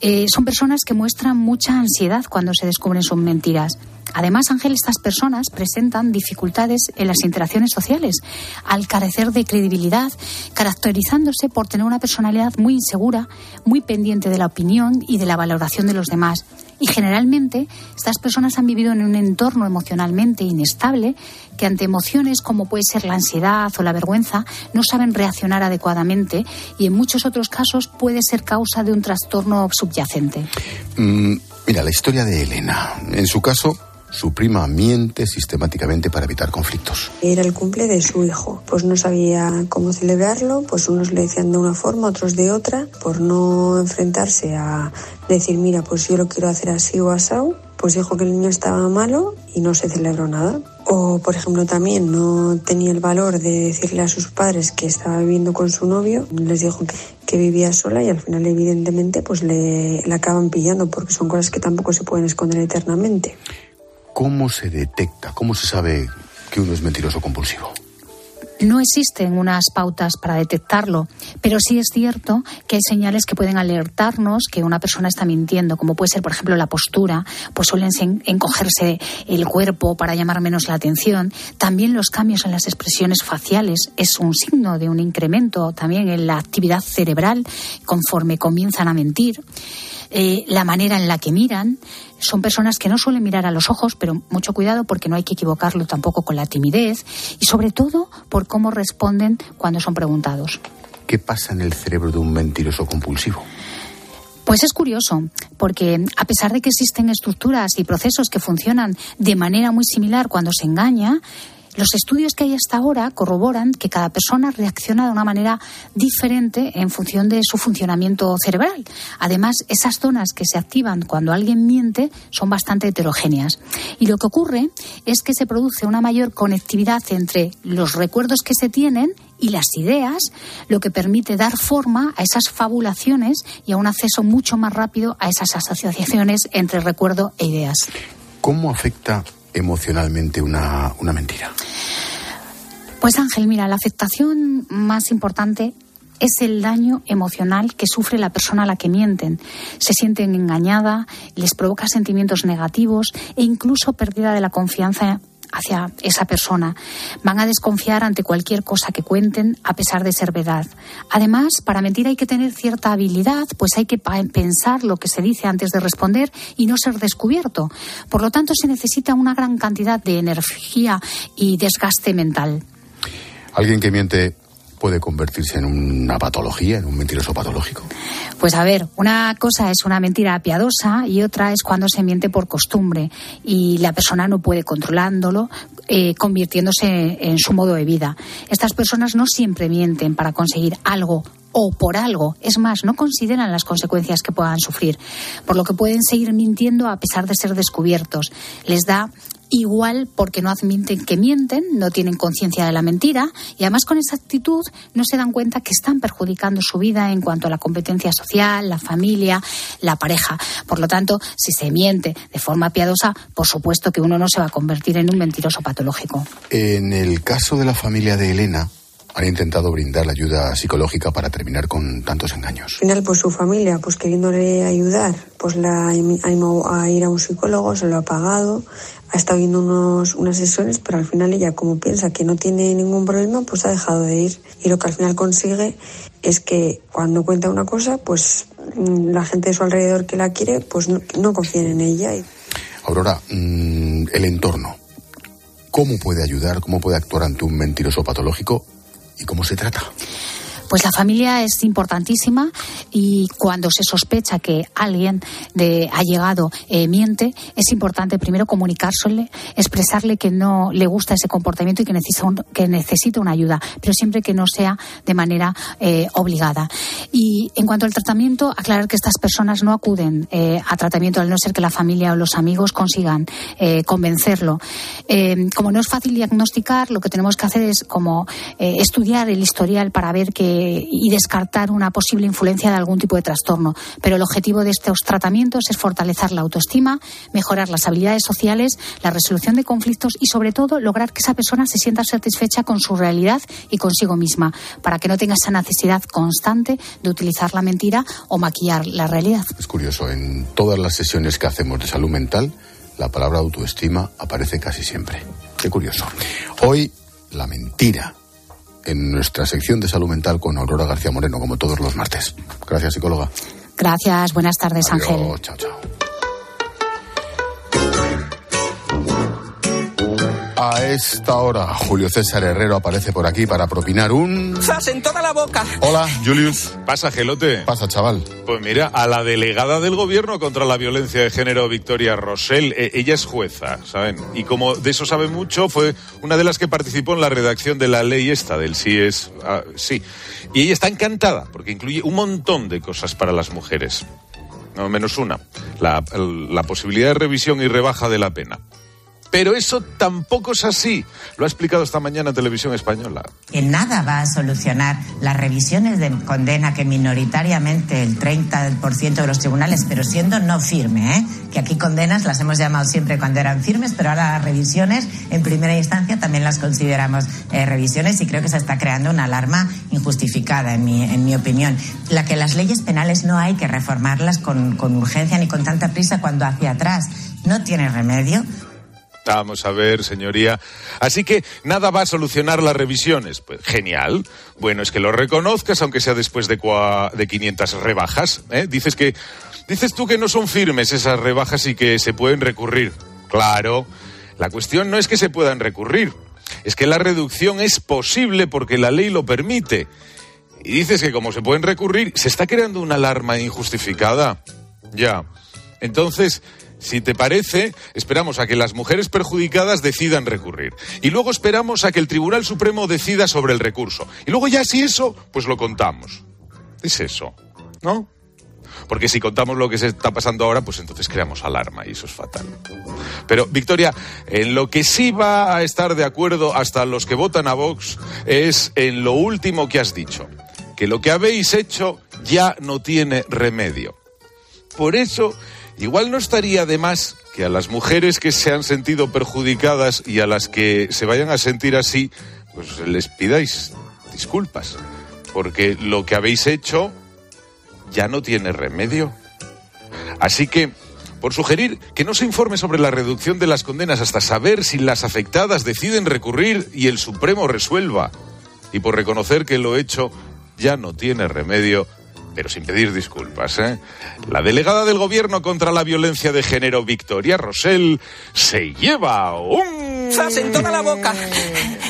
Eh, son personas que muestran mucha ansiedad cuando se descubren sus mentiras. Además, Ángel, estas personas presentan dificultades en las interacciones sociales, al carecer de credibilidad, caracterizándose por tener una personalidad muy insegura, muy pendiente de la opinión y de la valoración de los demás. Y generalmente estas personas han vivido en un entorno emocionalmente inestable que ante emociones como puede ser la ansiedad o la vergüenza no saben reaccionar adecuadamente y en muchos otros casos puede ser causa de un trastorno subyacente. Mm, mira, la historia de Elena. En su caso, su prima miente sistemáticamente para evitar conflictos. Era el cumple de su hijo, pues no sabía cómo celebrarlo, pues unos le decían de una forma, otros de otra, por no enfrentarse a decir, mira, pues yo lo quiero hacer así o asado, pues dijo que el niño estaba malo y no se celebró nada. O, por ejemplo, también no tenía el valor de decirle a sus padres que estaba viviendo con su novio, les dijo que, que vivía sola y al final, evidentemente, pues le, le acaban pillando porque son cosas que tampoco se pueden esconder eternamente. ¿Cómo se detecta? ¿Cómo se sabe que uno es mentiroso compulsivo? No existen unas pautas para detectarlo, pero sí es cierto que hay señales que pueden alertarnos que una persona está mintiendo, como puede ser, por ejemplo, la postura, pues suelen encogerse el cuerpo para llamar menos la atención. También los cambios en las expresiones faciales es un signo de un incremento también en la actividad cerebral conforme comienzan a mentir. Eh, la manera en la que miran. Son personas que no suelen mirar a los ojos, pero mucho cuidado porque no hay que equivocarlo tampoco con la timidez y sobre todo por cómo responden cuando son preguntados. ¿Qué pasa en el cerebro de un mentiroso compulsivo? Pues es curioso, porque a pesar de que existen estructuras y procesos que funcionan de manera muy similar cuando se engaña, los estudios que hay hasta ahora corroboran que cada persona reacciona de una manera diferente en función de su funcionamiento cerebral. Además, esas zonas que se activan cuando alguien miente son bastante heterogéneas. Y lo que ocurre es que se produce una mayor conectividad entre los recuerdos que se tienen y las ideas, lo que permite dar forma a esas fabulaciones y a un acceso mucho más rápido a esas asociaciones entre recuerdo e ideas. ¿Cómo afecta emocionalmente una, una mentira? Pues Ángel, mira, la afectación más importante es el daño emocional que sufre la persona a la que mienten. Se sienten engañada, les provoca sentimientos negativos e incluso pérdida de la confianza hacia esa persona. Van a desconfiar ante cualquier cosa que cuenten, a pesar de ser verdad. Además, para mentir hay que tener cierta habilidad, pues hay que pensar lo que se dice antes de responder y no ser descubierto. Por lo tanto, se necesita una gran cantidad de energía y desgaste mental. Alguien que miente puede convertirse en una patología, en un mentiroso patológico? Pues a ver, una cosa es una mentira piadosa y otra es cuando se miente por costumbre y la persona no puede controlándolo, eh, convirtiéndose en su modo de vida. Estas personas no siempre mienten para conseguir algo o por algo. Es más, no consideran las consecuencias que puedan sufrir, por lo que pueden seguir mintiendo a pesar de ser descubiertos. Les da igual porque no admiten que mienten, no tienen conciencia de la mentira y además con esa actitud no se dan cuenta que están perjudicando su vida en cuanto a la competencia social, la familia, la pareja. Por lo tanto, si se miente de forma piadosa, por supuesto que uno no se va a convertir en un mentiroso patológico. En el caso de la familia de Elena, han intentado brindar la ayuda psicológica para terminar con tantos engaños. Al final, pues su familia, pues queriéndole ayudar, pues la animó a ir a un psicólogo, se lo ha pagado, ha estado viendo unos, unas sesiones, pero al final ella, como piensa que no tiene ningún problema, pues ha dejado de ir. Y lo que al final consigue es que cuando cuenta una cosa, pues mm, la gente de su alrededor que la quiere, pues no, no confía en ella. Aurora, mm, el entorno. ¿Cómo puede ayudar, cómo puede actuar ante un mentiroso patológico y cómo se trata? Pues la familia es importantísima y cuando se sospecha que alguien de, ha llegado eh, miente, es importante primero comunicársele, expresarle que no le gusta ese comportamiento y que necesita, que necesita una ayuda, pero siempre que no sea de manera eh, obligada. Y en cuanto al tratamiento, aclarar que estas personas no acuden eh, a tratamiento al no ser que la familia o los amigos consigan convencerlo. como no es fácil diagnosticar, lo que tenemos que hacer es como estudiar el historial para ver que y descartar una posible influencia de algún tipo de trastorno. Pero el objetivo de estos tratamientos es fortalecer la autoestima, mejorar las habilidades sociales, la resolución de conflictos y, sobre todo, lograr que esa persona se sienta satisfecha con su realidad y consigo misma, para que no tenga esa necesidad constante de utilizar la mentira o maquillar la realidad. Es curioso, en todas las sesiones que hacemos de salud mental, la palabra autoestima aparece casi siempre. Qué curioso. Hoy, la mentira en nuestra sección de salud mental con Aurora García Moreno, como todos los martes. Gracias, psicóloga. Gracias, buenas tardes, Ángel. Chao, chao. A esta hora, Julio César Herrero aparece por aquí para propinar un... ¡Zas en toda la boca! Hola, Julius. Pasa, gelote. Pasa, chaval. Pues mira, a la delegada del gobierno contra la violencia de género, Victoria Rosell, eh, ella es jueza, ¿saben? Y como de eso sabe mucho, fue una de las que participó en la redacción de la ley esta, del sí es... ah, sí. Y ella está encantada, porque incluye un montón de cosas para las mujeres. No menos una, la, la posibilidad de revisión y rebaja de la pena. Pero eso tampoco es así. Lo ha explicado esta mañana Televisión Española. que nada va a solucionar las revisiones de condena que minoritariamente el 30% de los tribunales, pero siendo no firme, ¿eh? que aquí condenas las hemos llamado siempre cuando eran firmes, pero ahora las revisiones en primera instancia también las consideramos eh, revisiones y creo que se está creando una alarma injustificada, en mi, en mi opinión. La que las leyes penales no hay que reformarlas con, con urgencia ni con tanta prisa cuando hacia atrás no tiene remedio. Vamos a ver, señoría. Así que nada va a solucionar las revisiones. Pues genial. Bueno, es que lo reconozcas, aunque sea después de, cua- de 500 rebajas. ¿eh? Dices que dices tú que no son firmes esas rebajas y que se pueden recurrir. Claro. La cuestión no es que se puedan recurrir. Es que la reducción es posible porque la ley lo permite. Y dices que como se pueden recurrir, se está creando una alarma injustificada. Ya. Entonces, si te parece, esperamos a que las mujeres perjudicadas decidan recurrir. Y luego esperamos a que el Tribunal Supremo decida sobre el recurso. Y luego ya si eso, pues lo contamos. Es eso, ¿no? Porque si contamos lo que se está pasando ahora, pues entonces creamos alarma y eso es fatal. Pero, Victoria, en lo que sí va a estar de acuerdo hasta los que votan a Vox es en lo último que has dicho. Que lo que habéis hecho ya no tiene remedio. Por eso, igual no estaría de más que a las mujeres que se han sentido perjudicadas y a las que se vayan a sentir así, pues les pidáis disculpas. Porque lo que habéis hecho ya no tiene remedio. Así que, por sugerir que no se informe sobre la reducción de las condenas hasta saber si las afectadas deciden recurrir y el Supremo resuelva, y por reconocer que lo hecho ya no tiene remedio, pero sin pedir disculpas, ¿eh? La delegada del Gobierno contra la violencia de género, Victoria Rosell, se lleva un... ¡Zas en toda la boca!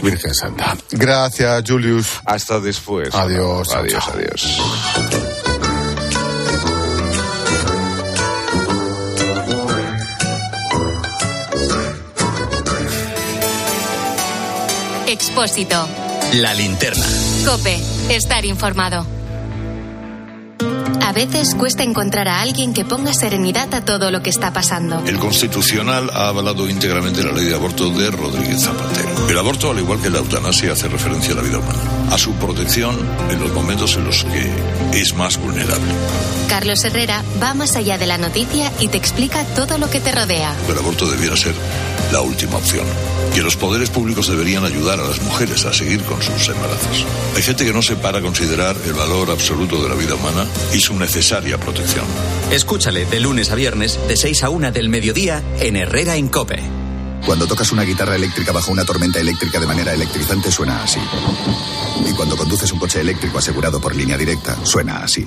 Virgen Santa. Gracias, Julius. Hasta después. Adiós. chao, Adiós, chao. adiós. Expósito. La linterna. Cope. Estar informado. A veces cuesta encontrar a alguien que ponga serenidad a todo lo que está pasando. El Constitucional ha avalado íntegramente la ley de aborto de Rodríguez Zapatero. El aborto, al igual que la eutanasia, hace referencia a la vida humana, a su protección en los momentos en los que es más vulnerable. Carlos Herrera va más allá de la noticia y te explica todo lo que te rodea. El aborto debiera ser la última opción. Que los poderes públicos deberían ayudar a las mujeres a seguir con sus embarazos. Hay gente que no se para a considerar el valor absoluto de la vida humana y su necesaria protección. Escúchale de lunes a viernes, de 6 a 1 del mediodía, en Herrera en Cope. Cuando tocas una guitarra eléctrica bajo una tormenta eléctrica de manera electrizante suena así. Y cuando conduces un coche eléctrico asegurado por línea directa, suena así.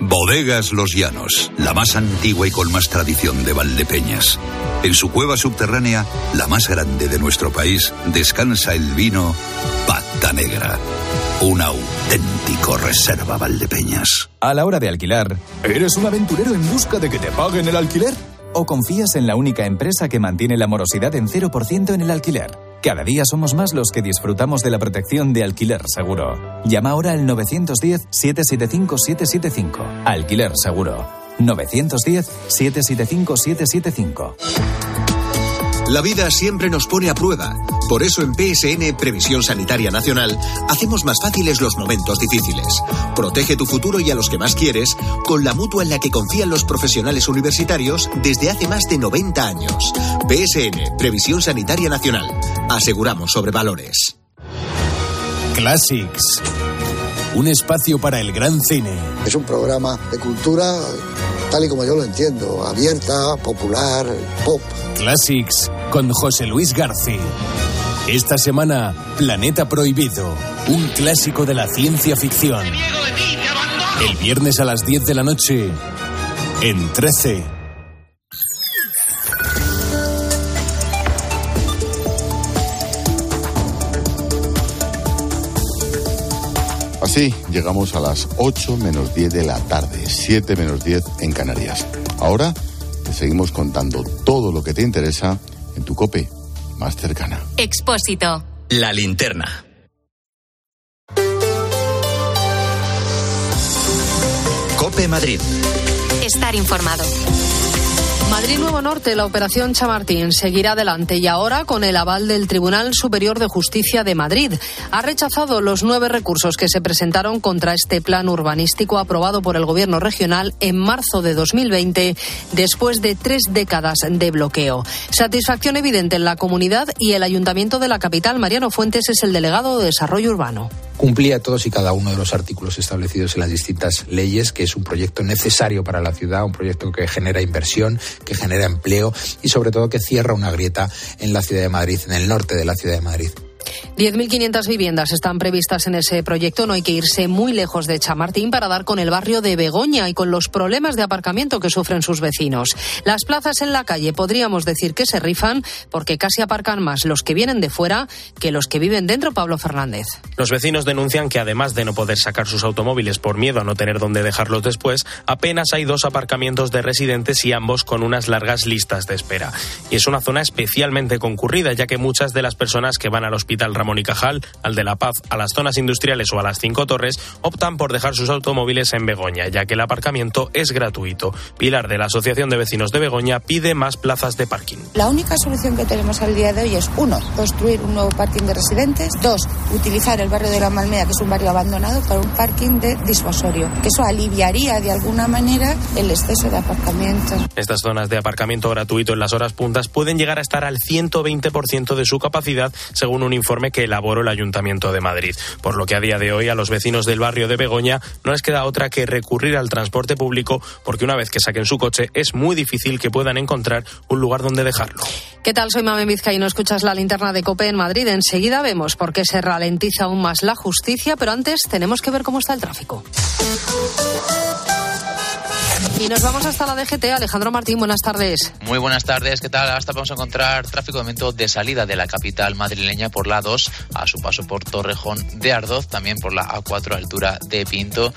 Bodegas Los Llanos, la más antigua y con más tradición de Valdepeñas. En su cueva subterránea, la más grande de nuestro país, descansa el vino Pata Negra. Un auténtico reserva Valdepeñas. A la hora de alquilar, ¿eres un aventurero en busca de que te paguen el alquiler? ¿O confías en la única empresa que mantiene la morosidad en 0% en el alquiler? Cada día somos más los que disfrutamos de la protección de alquiler seguro. Llama ahora al 910-775-775. Alquiler seguro. 910-775-775. La vida siempre nos pone a prueba. Por eso en PSN Previsión Sanitaria Nacional hacemos más fáciles los momentos difíciles. Protege tu futuro y a los que más quieres con la mutua en la que confían los profesionales universitarios desde hace más de 90 años. PSN Previsión Sanitaria Nacional. Aseguramos sobre valores. Classics. un espacio para el gran cine. Es un programa de cultura tal y como yo lo entiendo, abierta, popular, pop. Classics con José Luis García. Esta semana, Planeta Prohibido, un clásico de la ciencia ficción. El viernes a las 10 de la noche, en 13. Así llegamos a las 8 menos 10 de la tarde, 7 menos 10 en Canarias. Ahora te seguimos contando todo lo que te interesa en tu cope más cercana. Expósito. La linterna. Cope Madrid. Estar informado. Madrid Nuevo Norte, la operación Chamartín seguirá adelante y ahora con el aval del Tribunal Superior de Justicia de Madrid. Ha rechazado los nueve recursos que se presentaron contra este plan urbanístico aprobado por el Gobierno regional en marzo de 2020, después de tres décadas de bloqueo. Satisfacción evidente en la comunidad y el Ayuntamiento de la capital, Mariano Fuentes, es el delegado de Desarrollo Urbano cumplía todos y cada uno de los artículos establecidos en las distintas leyes, que es un proyecto necesario para la ciudad, un proyecto que genera inversión, que genera empleo y sobre todo que cierra una grieta en la ciudad de Madrid, en el norte de la ciudad de Madrid. 10.500 viviendas están previstas en ese proyecto. No hay que irse muy lejos de Chamartín para dar con el barrio de Begoña y con los problemas de aparcamiento que sufren sus vecinos. Las plazas en la calle podríamos decir que se rifan porque casi aparcan más los que vienen de fuera que los que viven dentro, Pablo Fernández. Los vecinos denuncian que además de no poder sacar sus automóviles por miedo a no tener dónde dejarlos después, apenas hay dos aparcamientos de residentes y ambos con unas largas listas de espera. Y es una zona especialmente concurrida, ya que muchas de las personas que van al hospital al Ramón y Cajal, al de La Paz, a las zonas industriales o a las Cinco Torres, optan por dejar sus automóviles en Begoña, ya que el aparcamiento es gratuito. Pilar de la Asociación de Vecinos de Begoña pide más plazas de parking. La única solución que tenemos al día de hoy es, uno, construir un nuevo parking de residentes, dos, utilizar el barrio de la Malmea, que es un barrio abandonado, para un parking de disuasorio, que eso aliviaría de alguna manera el exceso de aparcamiento. Estas zonas de aparcamiento gratuito en las horas puntas pueden llegar a estar al 120% de su capacidad, según un informe que elaboró el Ayuntamiento de Madrid. Por lo que a día de hoy a los vecinos del barrio de Begoña no les queda otra que recurrir al transporte público porque una vez que saquen su coche es muy difícil que puedan encontrar un lugar donde dejarlo. ¿Qué tal? Soy Mamen no Escuchas la linterna de COPE en Madrid. Enseguida vemos por qué se ralentiza aún más la justicia, pero antes tenemos que ver cómo está el tráfico. Y nos vamos hasta la DGT. Alejandro Martín, buenas tardes. Muy buenas tardes. ¿Qué tal? Hasta vamos a encontrar tráfico de momento de salida de la capital madrileña por la 2 a su paso por Torrejón de Ardoz, también por la A4 altura de Pinto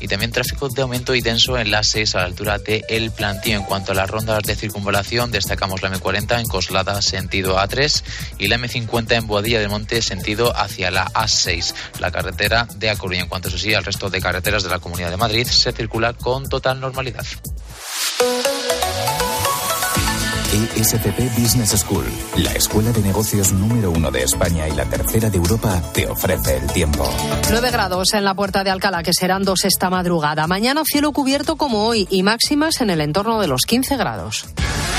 y también tráfico de aumento y denso en la 6 a la altura de El Plantío. En cuanto a las rondas de circunvalación, destacamos la M40 en Coslada, sentido A3, y la M50 en Boadilla de Monte, sentido hacia la A6. La carretera de A En cuanto a eso sí, al resto de carreteras de la Comunidad de Madrid se circula con total normalidad. ESCP Business School, la escuela de negocios número uno de España y la tercera de Europa, te ofrece el tiempo. 9 grados en la puerta de Alcalá, que serán dos esta madrugada. Mañana cielo cubierto como hoy y máximas en el entorno de los 15 grados.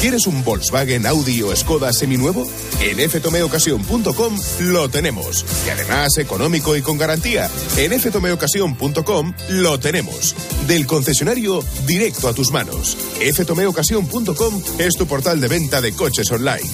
¿Quieres un Volkswagen, Audi o Skoda seminuevo? En ftomeocasión.com lo tenemos. Y además económico y con garantía. En ftomeocasión.com lo tenemos. Del concesionario directo a tus manos. ftomeocasión.com es tu portal de venta de coches online.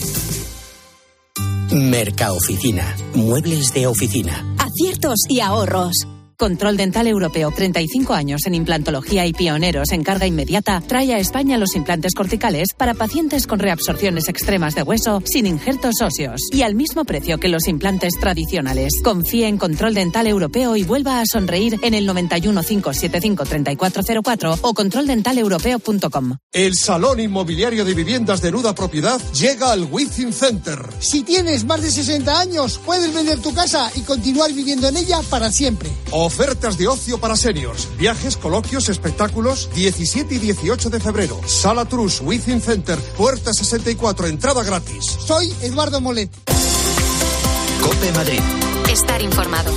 Mercaoficina. Muebles de oficina. Aciertos y ahorros. Control Dental Europeo, 35 años en implantología y pioneros en carga inmediata, trae a España los implantes corticales para pacientes con reabsorciones extremas de hueso sin injertos óseos y al mismo precio que los implantes tradicionales. Confíe en Control Dental Europeo y vuelva a sonreír en el 91 575 3404 o controldentaleuropeo.com. El Salón Inmobiliario de Viviendas de Nuda Propiedad llega al Within Center. Si tienes más de 60 años, puedes vender tu casa y continuar viviendo en ella para siempre Ofertas de ocio para seniors. Viajes, coloquios, espectáculos. 17 y 18 de febrero. Sala Trus, Within Center, puerta 64, entrada gratis. Soy Eduardo Molet. Cope Madrid. Estar informado.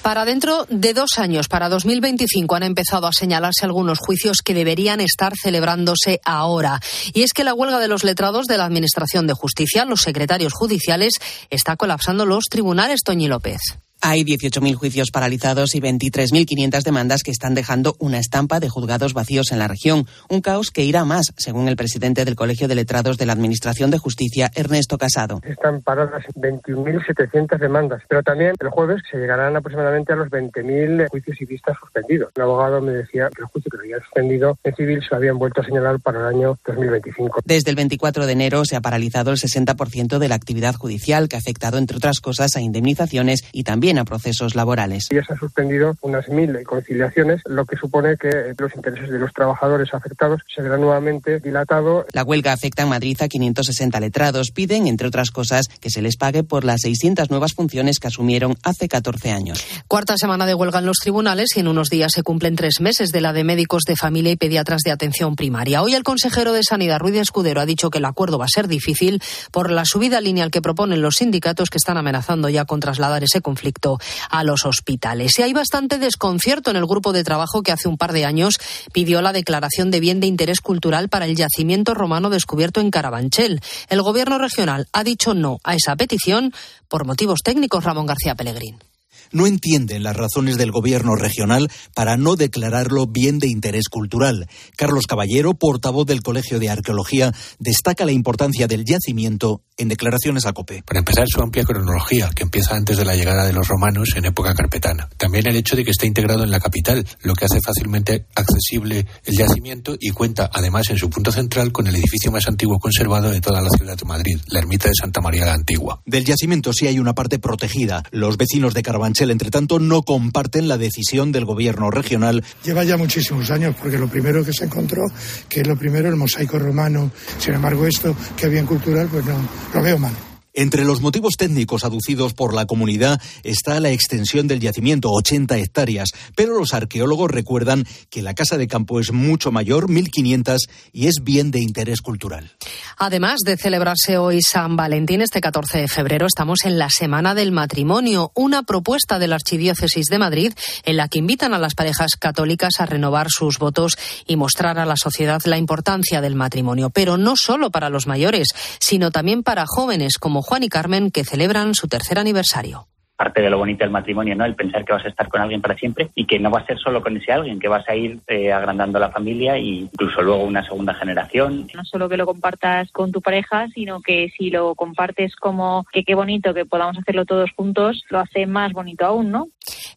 Para dentro de dos años, para 2025, han empezado a señalarse algunos juicios que deberían estar celebrándose ahora. Y es que la huelga de los letrados de la Administración de Justicia, los secretarios judiciales, está colapsando los tribunales, Toñi López. Hay 18.000 juicios paralizados y 23.500 demandas que están dejando una estampa de juzgados vacíos en la región. Un caos que irá más, según el presidente del Colegio de Letrados de la Administración de Justicia, Ernesto Casado. Están paradas 21.700 demandas, pero también el jueves se llegarán aproximadamente a los 20.000 juicios y vistas suspendidos. Un abogado me decía que el juicio que había suspendido en civil se habían vuelto a señalar para el año 2025. Desde el 24 de enero se ha paralizado el 60% de la actividad judicial, que ha afectado, entre otras cosas, a indemnizaciones y también a procesos laborales. Ya se ha suspendido unas mil conciliaciones, lo que supone que los intereses de los trabajadores afectados se verán nuevamente dilatados. La huelga afecta en Madrid a 560 letrados. Piden, entre otras cosas, que se les pague por las 600 nuevas funciones que asumieron hace 14 años. Cuarta semana de huelga en los tribunales y en unos días se cumplen tres meses de la de médicos de familia y pediatras de atención primaria. Hoy el consejero de Sanidad, Ruiz Escudero, ha dicho que el acuerdo va a ser difícil por la subida lineal que proponen los sindicatos que están amenazando ya con trasladar ese conflicto a los hospitales. Y hay bastante desconcierto en el grupo de trabajo que hace un par de años pidió la declaración de bien de interés cultural para el yacimiento romano descubierto en Carabanchel. El gobierno regional ha dicho no a esa petición por motivos técnicos, Ramón García Pellegrín no entienden las razones del gobierno regional para no declararlo bien de interés cultural. Carlos Caballero, portavoz del Colegio de Arqueología, destaca la importancia del yacimiento en declaraciones a COPE. Para empezar, su amplia cronología, que empieza antes de la llegada de los romanos en época carpetana. También el hecho de que esté integrado en la capital, lo que hace fácilmente accesible el yacimiento y cuenta, además, en su punto central con el edificio más antiguo conservado de toda la ciudad de Madrid, la ermita de Santa María la Antigua. Del yacimiento sí hay una parte protegida. Los vecinos de Carabanchel, entre tanto, no comparten la decisión del gobierno regional. Lleva ya muchísimos años, porque lo primero que se encontró, que es lo primero, el mosaico romano. Sin embargo, esto, que bien cultural, pues no, lo veo mal. Entre los motivos técnicos aducidos por la comunidad está la extensión del yacimiento, 80 hectáreas, pero los arqueólogos recuerdan que la casa de campo es mucho mayor, 1.500, y es bien de interés cultural. Además de celebrarse hoy San Valentín, este 14 de febrero, estamos en la Semana del Matrimonio, una propuesta de la Archidiócesis de Madrid en la que invitan a las parejas católicas a renovar sus votos y mostrar a la sociedad la importancia del matrimonio, pero no solo para los mayores, sino también para jóvenes como Juan y Carmen, que celebran su tercer aniversario parte de lo bonito del matrimonio, ¿no? El pensar que vas a estar con alguien para siempre y que no va a ser solo con ese alguien, que vas a ir eh, agrandando la familia e incluso luego una segunda generación. No solo que lo compartas con tu pareja, sino que si lo compartes como que qué bonito que podamos hacerlo todos juntos, lo hace más bonito aún, ¿no?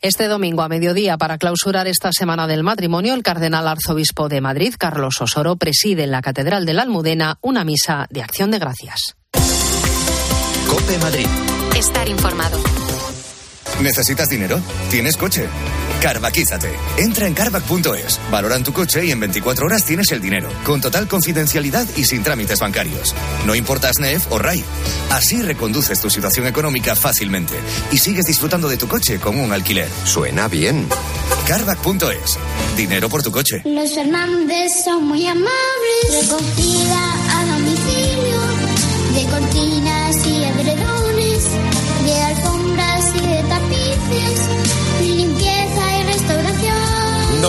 Este domingo a mediodía, para clausurar esta semana del matrimonio, el cardenal arzobispo de Madrid, Carlos Osoro, preside en la Catedral de la Almudena una misa de acción de gracias. Cope Madrid. Estar informado. ¿Necesitas dinero? ¿Tienes coche? Carvaquízate. Entra en carvac.es, valoran tu coche y en 24 horas tienes el dinero, con total confidencialidad y sin trámites bancarios. No importa SNEF o RAI. Así reconduces tu situación económica fácilmente y sigues disfrutando de tu coche con un alquiler. Suena bien. Carvac.es. Dinero por tu coche. Los Fernández son muy amables. Recogida a domicilio de cortinas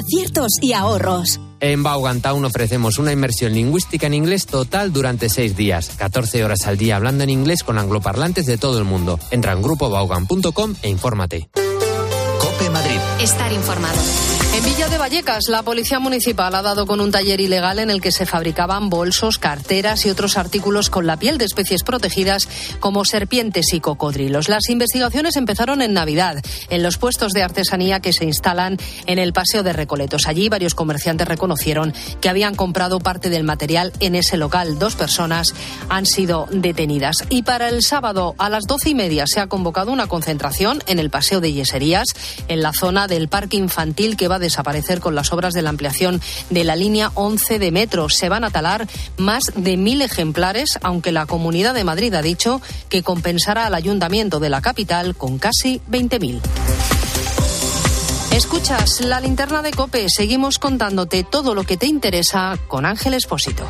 Aciertos y ahorros. En Baugantown ofrecemos una inmersión lingüística en inglés total durante seis días, 14 horas al día hablando en inglés con angloparlantes de todo el mundo. Entra en grupobaugan.com e infórmate. Cope Madrid. Estar informado. En Villa de Vallecas, la policía municipal ha dado con un taller ilegal en el que se fabricaban bolsos, carteras y otros artículos con la piel de especies protegidas como serpientes y cocodrilos. Las investigaciones empezaron en Navidad, en los puestos de artesanía que se instalan en el Paseo de Recoletos. Allí varios comerciantes reconocieron que habían comprado parte del material en ese local. Dos personas han sido detenidas. Y para el sábado a las doce y media se ha convocado una concentración en el Paseo de Yeserías, en la zona del Parque Infantil que va desaparecer con las obras de la ampliación de la línea 11 de metro. Se van a talar más de mil ejemplares, aunque la Comunidad de Madrid ha dicho que compensará al ayuntamiento de la capital con casi 20.000. Escuchas la linterna de Cope. Seguimos contándote todo lo que te interesa con Ángel Espósito.